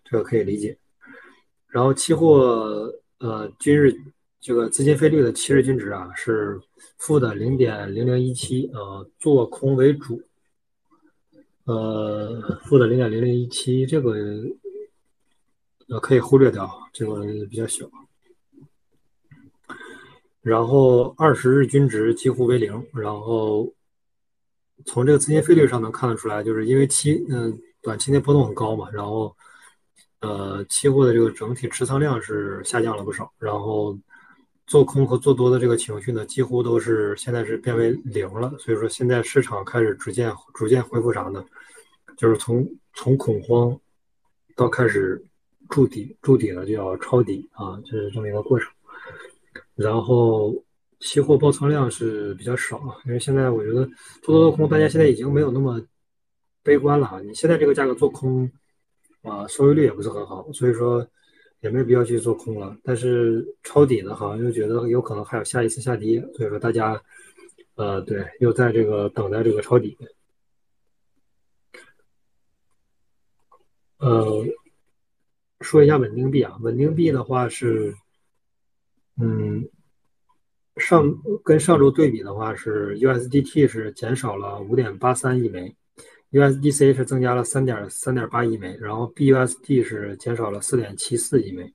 这个可以理解。然后期货呃均日。这个资金费率的七日均值啊是负的零点零零一七，呃，做空为主，呃，负的零点零零一七，这个呃可以忽略掉，这个比较小。然后二十日均值几乎为零，然后从这个资金费率上能看得出来，就是因为期嗯短期内波动很高嘛，然后呃期货的这个整体持仓量是下降了不少，然后。做空和做多的这个情绪呢，几乎都是现在是变为零了。所以说，现在市场开始逐渐逐渐恢复啥呢？就是从从恐慌到开始筑底，筑底了就要抄底啊，就是这么一个过程。然后期货爆仓量是比较少，因为现在我觉得做多做空，大家现在已经没有那么悲观了啊。你现在这个价格做空啊，收益率也不是很好，所以说。也没必要去做空了，但是抄底呢，好像又觉得有可能还有下一次下跌，所以说大家，呃，对，又在这个等待这个抄底。呃，说一下稳定币啊，稳定币的话是，嗯，上跟上周对比的话是 USDT 是减少了五点八三亿枚。USDC 是增加了三点三点八亿枚，然后 BUSD 是减少了四点七四亿枚。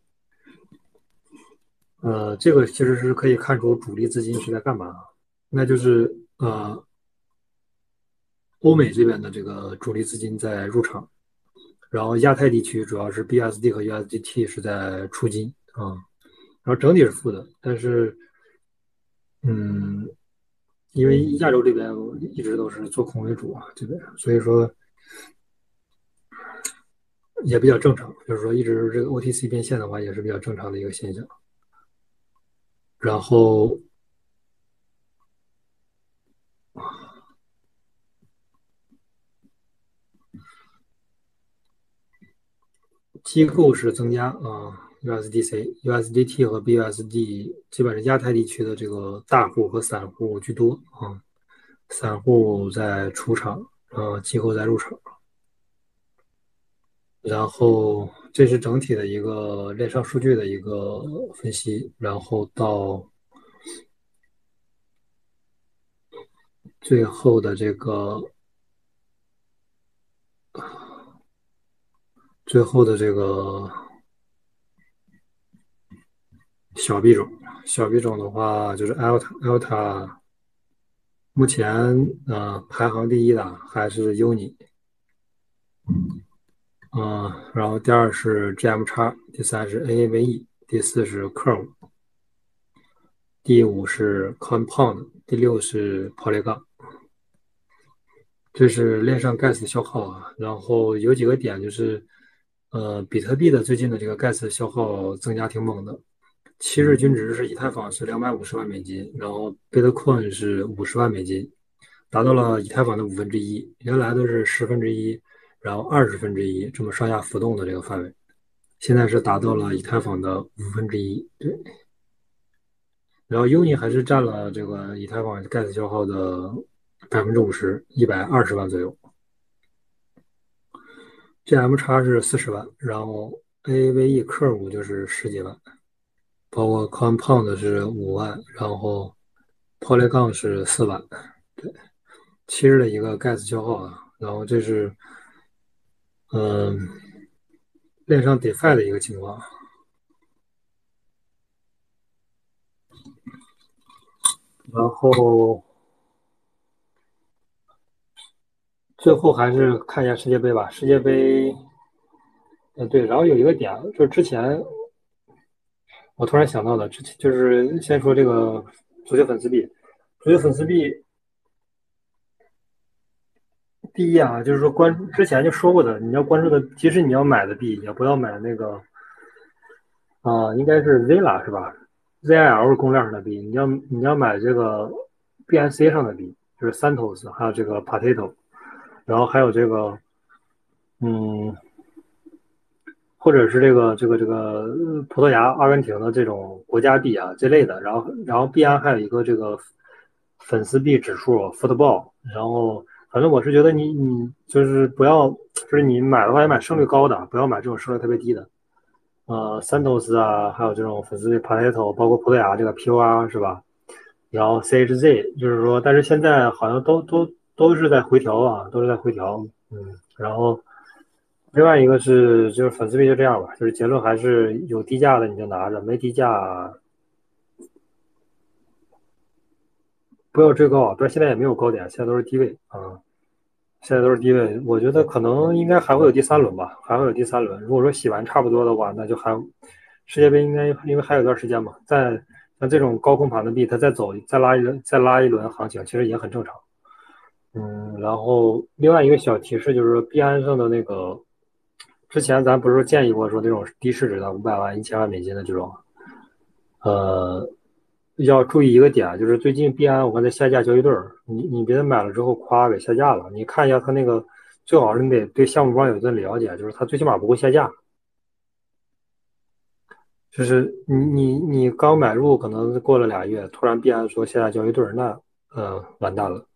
呃，这个其实是可以看出主力资金是在干嘛，那就是呃，欧美这边的这个主力资金在入场，然后亚太地区主要是 BUSD 和 USDT 是在出金啊，然后整体是负的，但是，嗯。因为亚洲这边一直都是做空为主啊，这边，所以说也比较正常。就是说，一直这个 OTC 变现的话，也是比较正常的一个现象。然后机构是增加啊，USDC、USDT 和 BUSD 基本是亚太地区的这个大户和散户居多啊，散户在出场，呃，机构在入场，然后这是整体的一个链上数据的一个分析，然后到最后的这个。最后的这个小币种，小币种的话就是 Alta，Alta 目前呃排行第一的还是 Uni，嗯，然后第二是 GM 叉，第三是 AAVE，第四是 Curve，第五是 Compound，第六是 Polygon。这是链上 Gas 消耗啊，然后有几个点就是。呃，比特币的最近的这个 gas 消耗增加挺猛的，七日均值是以太坊是两百五十万美金，然后 Bitcoin 是五十万美金，达到了以太坊的五分之一，原来都是十分之一，然后二十分之一这么上下浮动的这个范围，现在是达到了以太坊的五分之一，对。然后 Uni 还是占了这个以太坊 gas 消耗的百分之五十，一百二十万左右。G M 叉是四十万，然后 A V E Curve 就是十几万，包括 Compound 是五万，然后 Poly 杠是四万，对，七日的一个 Gas 消耗啊，然后这是嗯链上 DeFi 的一个情况，然后。最后还是看一下世界杯吧。世界杯，嗯，对。然后有一个点，就是之前我突然想到的，之前就是先说这个足球粉丝币。足球粉丝币，第一啊，就是说关之前就说过的，你要关注的，即使你要买的币，也不要买那个啊，应该是 Zilla 是吧？ZIL 公链上的币，你要你要买这个 BNC 上的币，就是 Santos 还有这个 Potato。然后还有这个，嗯，或者是这个这个这个葡萄牙、阿根廷的这种国家币啊这类的。然后，然后币安还有一个这个粉丝币指数 Football。然后，反正我是觉得你你就是不要，就是你买的话，要买胜率高的，不要买这种胜率特别低的。呃，Santos 啊，还有这种粉丝币 Potato，包括葡萄牙这个 por 是吧？然后 CHZ，就是说，但是现在好像都都。都是在回调啊，都是在回调，嗯，然后另外一个是就是粉丝币就这样吧，就是结论还是有低价的你就拿着，没低价不要追高啊，但现在也没有高点，现在都是低位啊，现在都是低位，我觉得可能应该还会有第三轮吧，还会有第三轮。如果说洗完差不多的话，那就还世界杯应该因为还有一段时间嘛，在像这种高空盘的币，它再走再拉一轮再拉一轮行情，其实也很正常。嗯，然后另外一个小提示就是说，币安上的那个，之前咱不是建议过说那种低市值的五百万、一千万美金的这种，呃，要注意一个点，就是最近币安我看在下架交易对儿，你你别买了之后夸给下架了，你看一下它那个，最好是你得对项目方有一个了解，就是它最起码不会下架，就是你你你刚买入，可能过了俩月，突然币安说下架交易对儿，那呃完蛋了。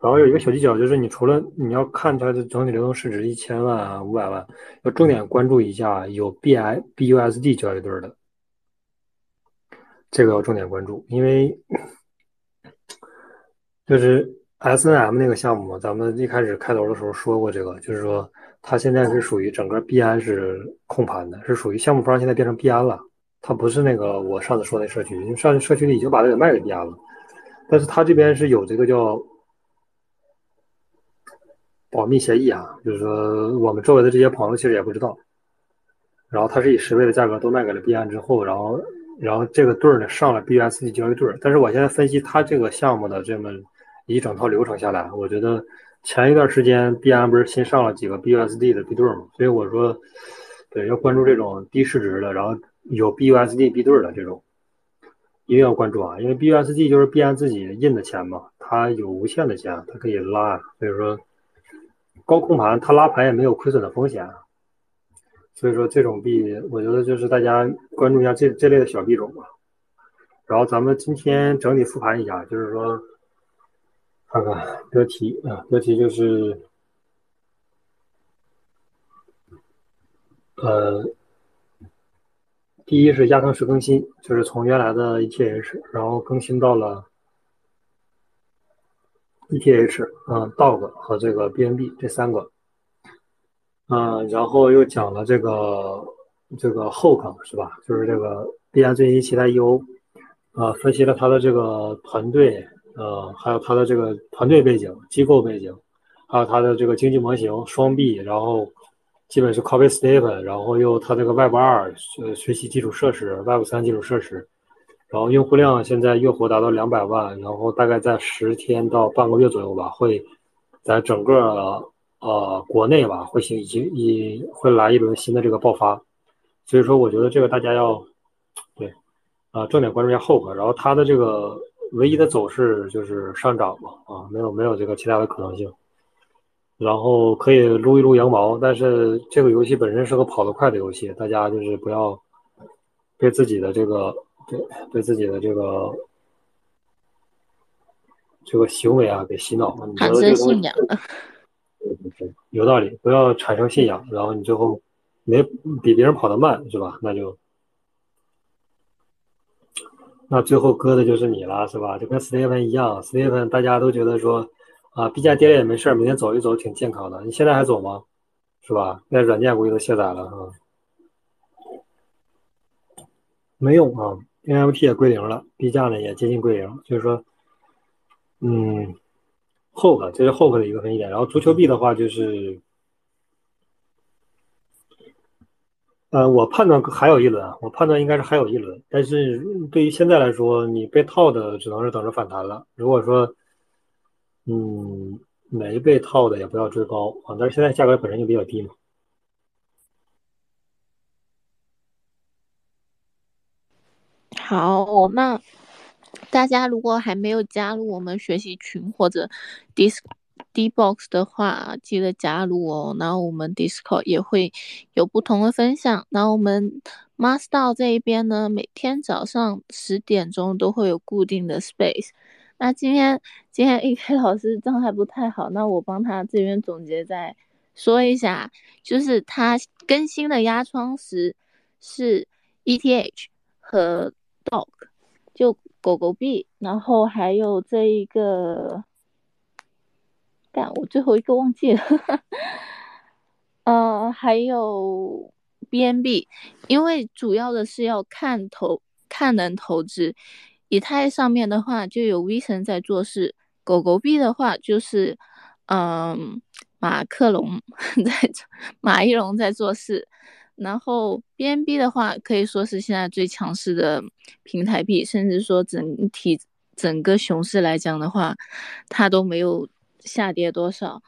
然后有一个小技巧，就是你除了你要看它的整体流动市值一千万、啊五百万，要重点关注一下有 B I B U S D 交易对的，这个要重点关注，因为就是 S N M 那个项目，咱们一开始开头的时候说过这个，就是说它现在是属于整个币安是控盘的，是属于项目方现在变成币安了，它不是那个我上次说那社区，因为上次社区里已经把这个卖给币安了，但是它这边是有这个叫。保密协议啊，就是说我们周围的这些朋友其实也不知道。然后他是以十倍的价格都卖给了币安之后，然后然后这个对儿呢上了 BUSD 交易对儿。但是我现在分析他这个项目的这么一整套流程下来，我觉得前一段时间币安不是新上了几个 BUSD 的币对儿嘛，所以我说对要关注这种低市值的，然后有 BUSD 币对儿的这种一定要关注啊，因为 BUSD 就是币安自己印的钱嘛，它有无限的钱，它可以拉，所以说。高控盘，它拉盘也没有亏损的风险啊，所以说这种币，我觉得就是大家关注一下这这类的小币种吧。然后咱们今天整体复盘一下，就是说，看看标题啊，标题就是，呃，第一是亚当石更新，就是从原来的 ETH，然后更新到了 ETH，嗯，Dog 和这个 BNB 这三个，嗯，然后又讲了这个这个 Hook 是吧？就是这个币安最新期待 EO。啊，分析了他的这个团队，呃，还有他的这个团队背景、机构背景，还有他的这个经济模型双币，然后基本是 copy s t a p e 然后又他这个 Web 二学学习基础设施、Web 三基础设施，然后用户量现在月活达到两百万，然后大概在十天到半个月左右吧，会在整个呃国内吧会行已经已会来一轮新的这个爆发，所以说我觉得这个大家要对。啊，重点关注一下后壳，然后它的这个唯一的走势就是上涨嘛，啊，没有没有这个其他的可能性，然后可以撸一撸羊毛，但是这个游戏本身是个跑得快的游戏，大家就是不要被自己的这个对被自己的这个这个行为啊给洗脑了，产生信仰，对对对，有道理，不要产生信仰，然后你最后没比别人跑得慢是吧？那就。那最后割的就是你了，是吧？就跟 Stephen 一样，Stephen 大家都觉得说，啊，币价跌了也没事儿，每天走一走挺健康的。你现在还走吗？是吧？那软件估计都卸载了啊，没用啊，NFT 也归零了，币价呢也接近归零，就是说，嗯，Hope 这是 Hope 的一个分析点，然后足球币的话就是。呃，我判断还有一轮，我判断应该是还有一轮。但是对于现在来说，你被套的只能是等着反弹了。如果说，嗯，没被套的也不要追高啊。但是现在价格本身就比较低嘛。好，那大家如果还没有加入我们学习群或者 Disc。D box 的话，记得加入哦。然后我们 Discord 也会有不同的分享。然后我们 Master 这一边呢，每天早上十点钟都会有固定的 space。那今天今天 AK 老师状态不太好，那我帮他这边总结再说一下，就是他更新的压窗石是 ETH 和 Dog，就狗狗币，然后还有这一个。但我最后一个忘记了，呃，还有 BNB，因为主要的是要看投看人投资，以太上面的话就有 V 神在做事，狗狗币的话就是嗯马克龙 在马一龙在做事，然后 BNB 的话可以说是现在最强势的平台币，甚至说整体整个熊市来讲的话，它都没有。下跌多少？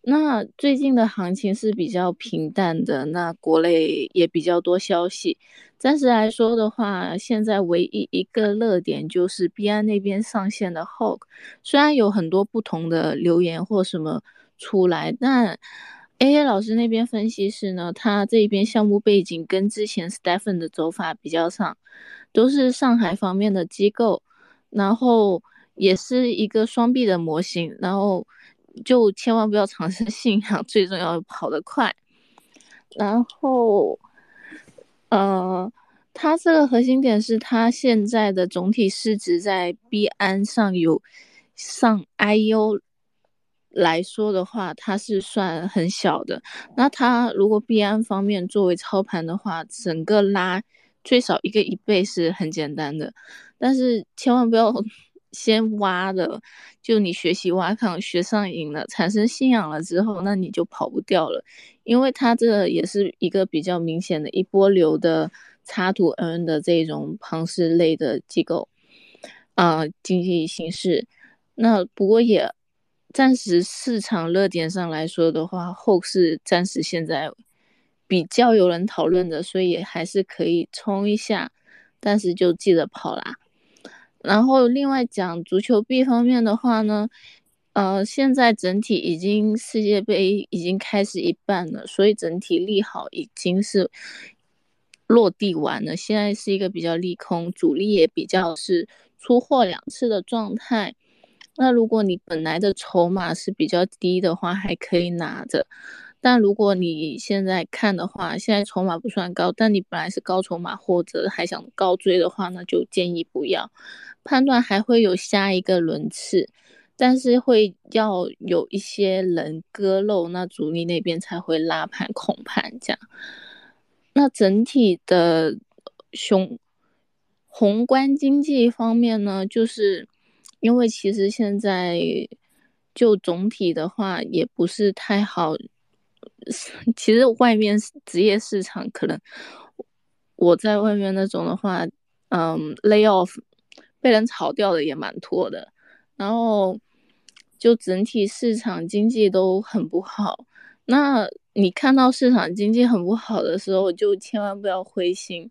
那最近的行情是比较平淡的，那国内也比较多消息。暂时来说的话，现在唯一一个热点就是币安那边上线的 Hog，虽然有很多不同的留言或什么出来，但 A A 老师那边分析是呢，他这边项目背景跟之前 Stephen 的走法比较像，都是上海方面的机构，然后。也是一个双臂的模型，然后就千万不要尝试 信仰，最重要跑得快。然后，呃，他这个核心点是他现在的总体市值在 B 安上有上 IU 来说的话，它是算很小的。那它如果币安方面作为操盘的话，整个拉最少一个一倍是很简单的，但是千万不要。先挖的，就你学习挖矿学上瘾了，产生信仰了之后，那你就跑不掉了，因为它这也是一个比较明显的一波流的插图 N 的这种庞氏类的机构，啊，经济形势。那不过也暂时市场热点上来说的话，后市暂时现在比较有人讨论的，所以还是可以冲一下，但是就记得跑啦。然后另外讲足球币方面的话呢，呃，现在整体已经世界杯已经开始一半了，所以整体利好已经是落地完了。现在是一个比较利空，主力也比较是出货两次的状态。那如果你本来的筹码是比较低的话，还可以拿着。但如果你现在看的话，现在筹码不算高，但你本来是高筹码或者还想高追的话，那就建议不要。判断还会有下一个轮次，但是会要有一些人割肉，那主力那边才会拉盘控盘这样。那整体的雄宏观经济方面呢，就是因为其实现在就总体的话也不是太好。其实外面职业市场可能我在外面那种的话，嗯，lay off 被人炒掉的也蛮多的，然后就整体市场经济都很不好。那你看到市场经济很不好的时候，就千万不要灰心，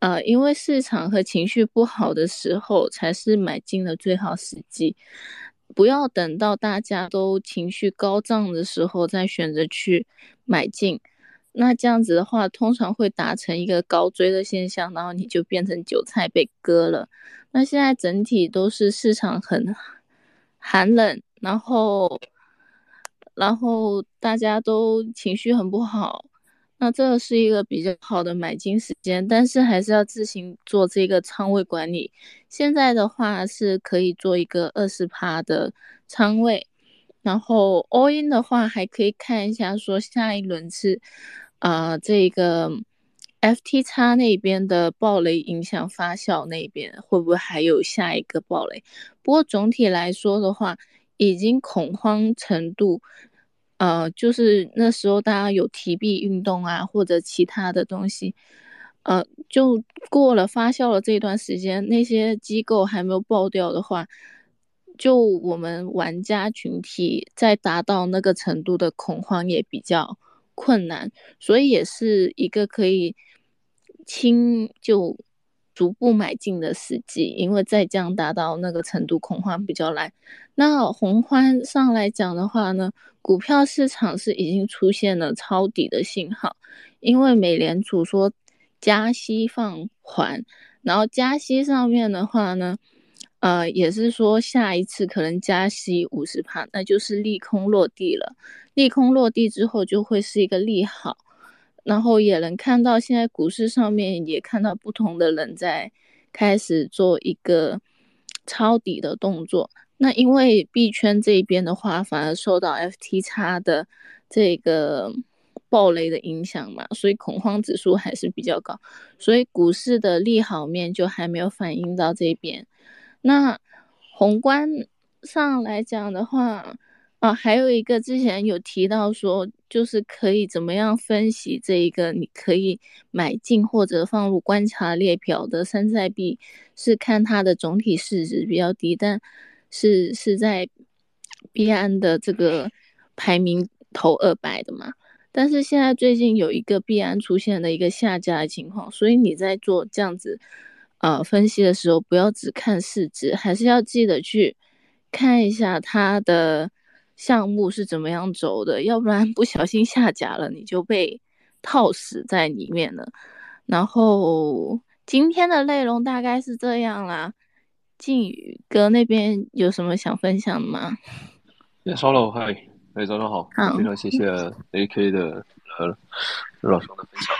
呃，因为市场和情绪不好的时候才是买进的最好时机。不要等到大家都情绪高涨的时候再选择去买进，那这样子的话，通常会达成一个高追的现象，然后你就变成韭菜被割了。那现在整体都是市场很寒冷，然后然后大家都情绪很不好。那这是一个比较好的买进时间，但是还是要自行做这个仓位管理。现在的话是可以做一个二十趴的仓位，然后 all in 的话还可以看一下说下一轮是啊这个 FT 叉那边的暴雷影响发酵那边会不会还有下一个暴雷？不过总体来说的话，已经恐慌程度。呃，就是那时候大家有提币运动啊，或者其他的东西，呃，就过了发酵了这段时间，那些机构还没有爆掉的话，就我们玩家群体在达到那个程度的恐慌也比较困难，所以也是一个可以轻就。逐步买进的时机，因为再降达到那个程度，恐慌比较难。那宏观上来讲的话呢，股票市场是已经出现了抄底的信号，因为美联储说加息放缓，然后加息上面的话呢，呃，也是说下一次可能加息五十帕，那就是利空落地了。利空落地之后，就会是一个利好。然后也能看到，现在股市上面也看到不同的人在开始做一个抄底的动作。那因为币圈这边的话，反而受到 FTX 的这个暴雷的影响嘛，所以恐慌指数还是比较高，所以股市的利好面就还没有反映到这边。那宏观上来讲的话，啊，还有一个之前有提到说，就是可以怎么样分析这一个，你可以买进或者放入观察列表的山寨币，是看它的总体市值比较低，但是是在币安的这个排名头二百的嘛。但是现在最近有一个币安出现了一个下架的情况，所以你在做这样子呃分析的时候，不要只看市值，还是要记得去看一下它的。项目是怎么样走的？要不然不小心下架了，你就被套死在里面了。然后今天的内容大概是这样啦。靖宇哥那边有什么想分享的吗？稍了，嗨，哎，早上好，非常谢谢 AK 的呃老师的分享。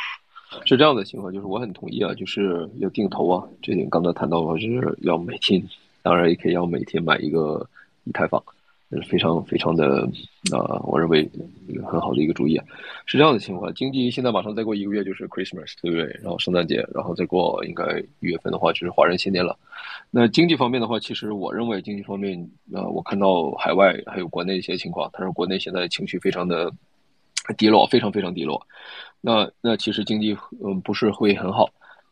是这样的情况，就是我很同意啊，就是要定投啊，这点刚才谈到了，就是要每天，当然 AK 要每天买一个以太坊。是非常非常的，呃，我认为很好的一个主意。是这样的情况，经济现在马上再过一个月就是 Christmas，对不对？然后圣诞节，然后再过应该一月份的话就是华人新年了。那经济方面的话，其实我认为经济方面，呃，我看到海外还有国内一些情况，但是国内现在情绪非常的低落，非常非常低落。那那其实经济嗯不是会很好。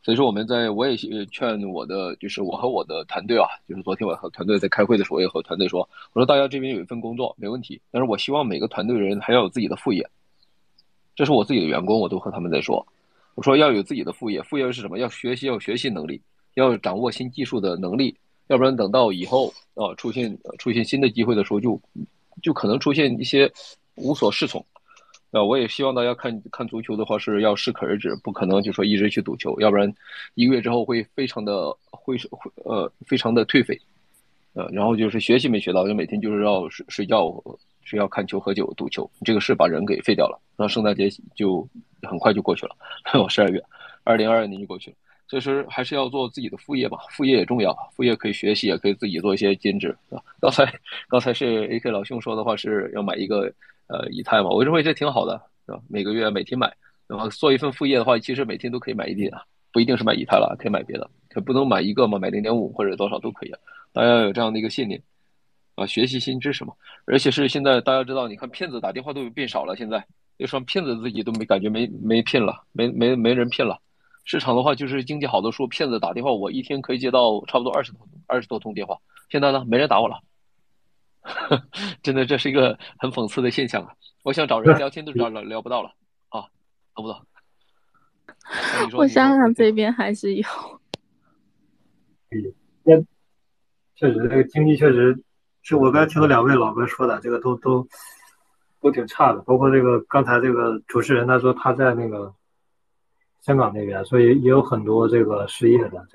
所以说，我们在我也劝我的，就是我和我的团队啊，就是昨天我和团队在开会的时候，我也和团队说，我说大家这边有一份工作没问题，但是我希望每个团队的人还要有自己的副业。这是我自己的员工，我都和他们在说，我说要有自己的副业，副业是什么？要学习，要学习能力，要掌握新技术的能力，要不然等到以后啊出现出现新的机会的时候，就就可能出现一些无所适从。啊，我也希望大家看看足球的话是要适可而止，不可能就说一直去赌球，要不然一个月之后会非常的会会呃非常的颓废，呃，然后就是学习没学到，就每天就是要睡睡觉，是要看球、喝酒、赌球，这个是把人给废掉了。那圣诞节就很快就过去了，十二月，二零二二年就过去了。其实还是要做自己的副业吧，副业也重要，副业可以学习，也可以自己做一些兼职，啊。刚才刚才是 AK 老兄说的话是要买一个。呃，以太嘛，我认为这挺好的，是吧？每个月每天买，然后做一份副业的话，其实每天都可以买一点啊，不一定是买以太了，可以买别的，可不能买一个嘛，买零点五或者多少都可以。大家要有这样的一个信念啊，学习新知识嘛。而且是现在大家知道，你看骗子打电话都变少了，现在就说骗子自己都没感觉没没骗了，没没没人骗了。市场的话就是经济好的时候，骗子打电话，我一天可以接到差不多二十多二十多通电话，现在呢没人打我了。真的，这是一个很讽刺的现象啊！我想找人聊天都 找聊聊不到了啊，找不到。我香港这边还是有。嗯，那确实，这个经济确实是我刚才听到两位老哥说的，这个都都都挺差的。包括这个刚才这个主持人他说他在那个香港那边，所以也有很多这个失业的。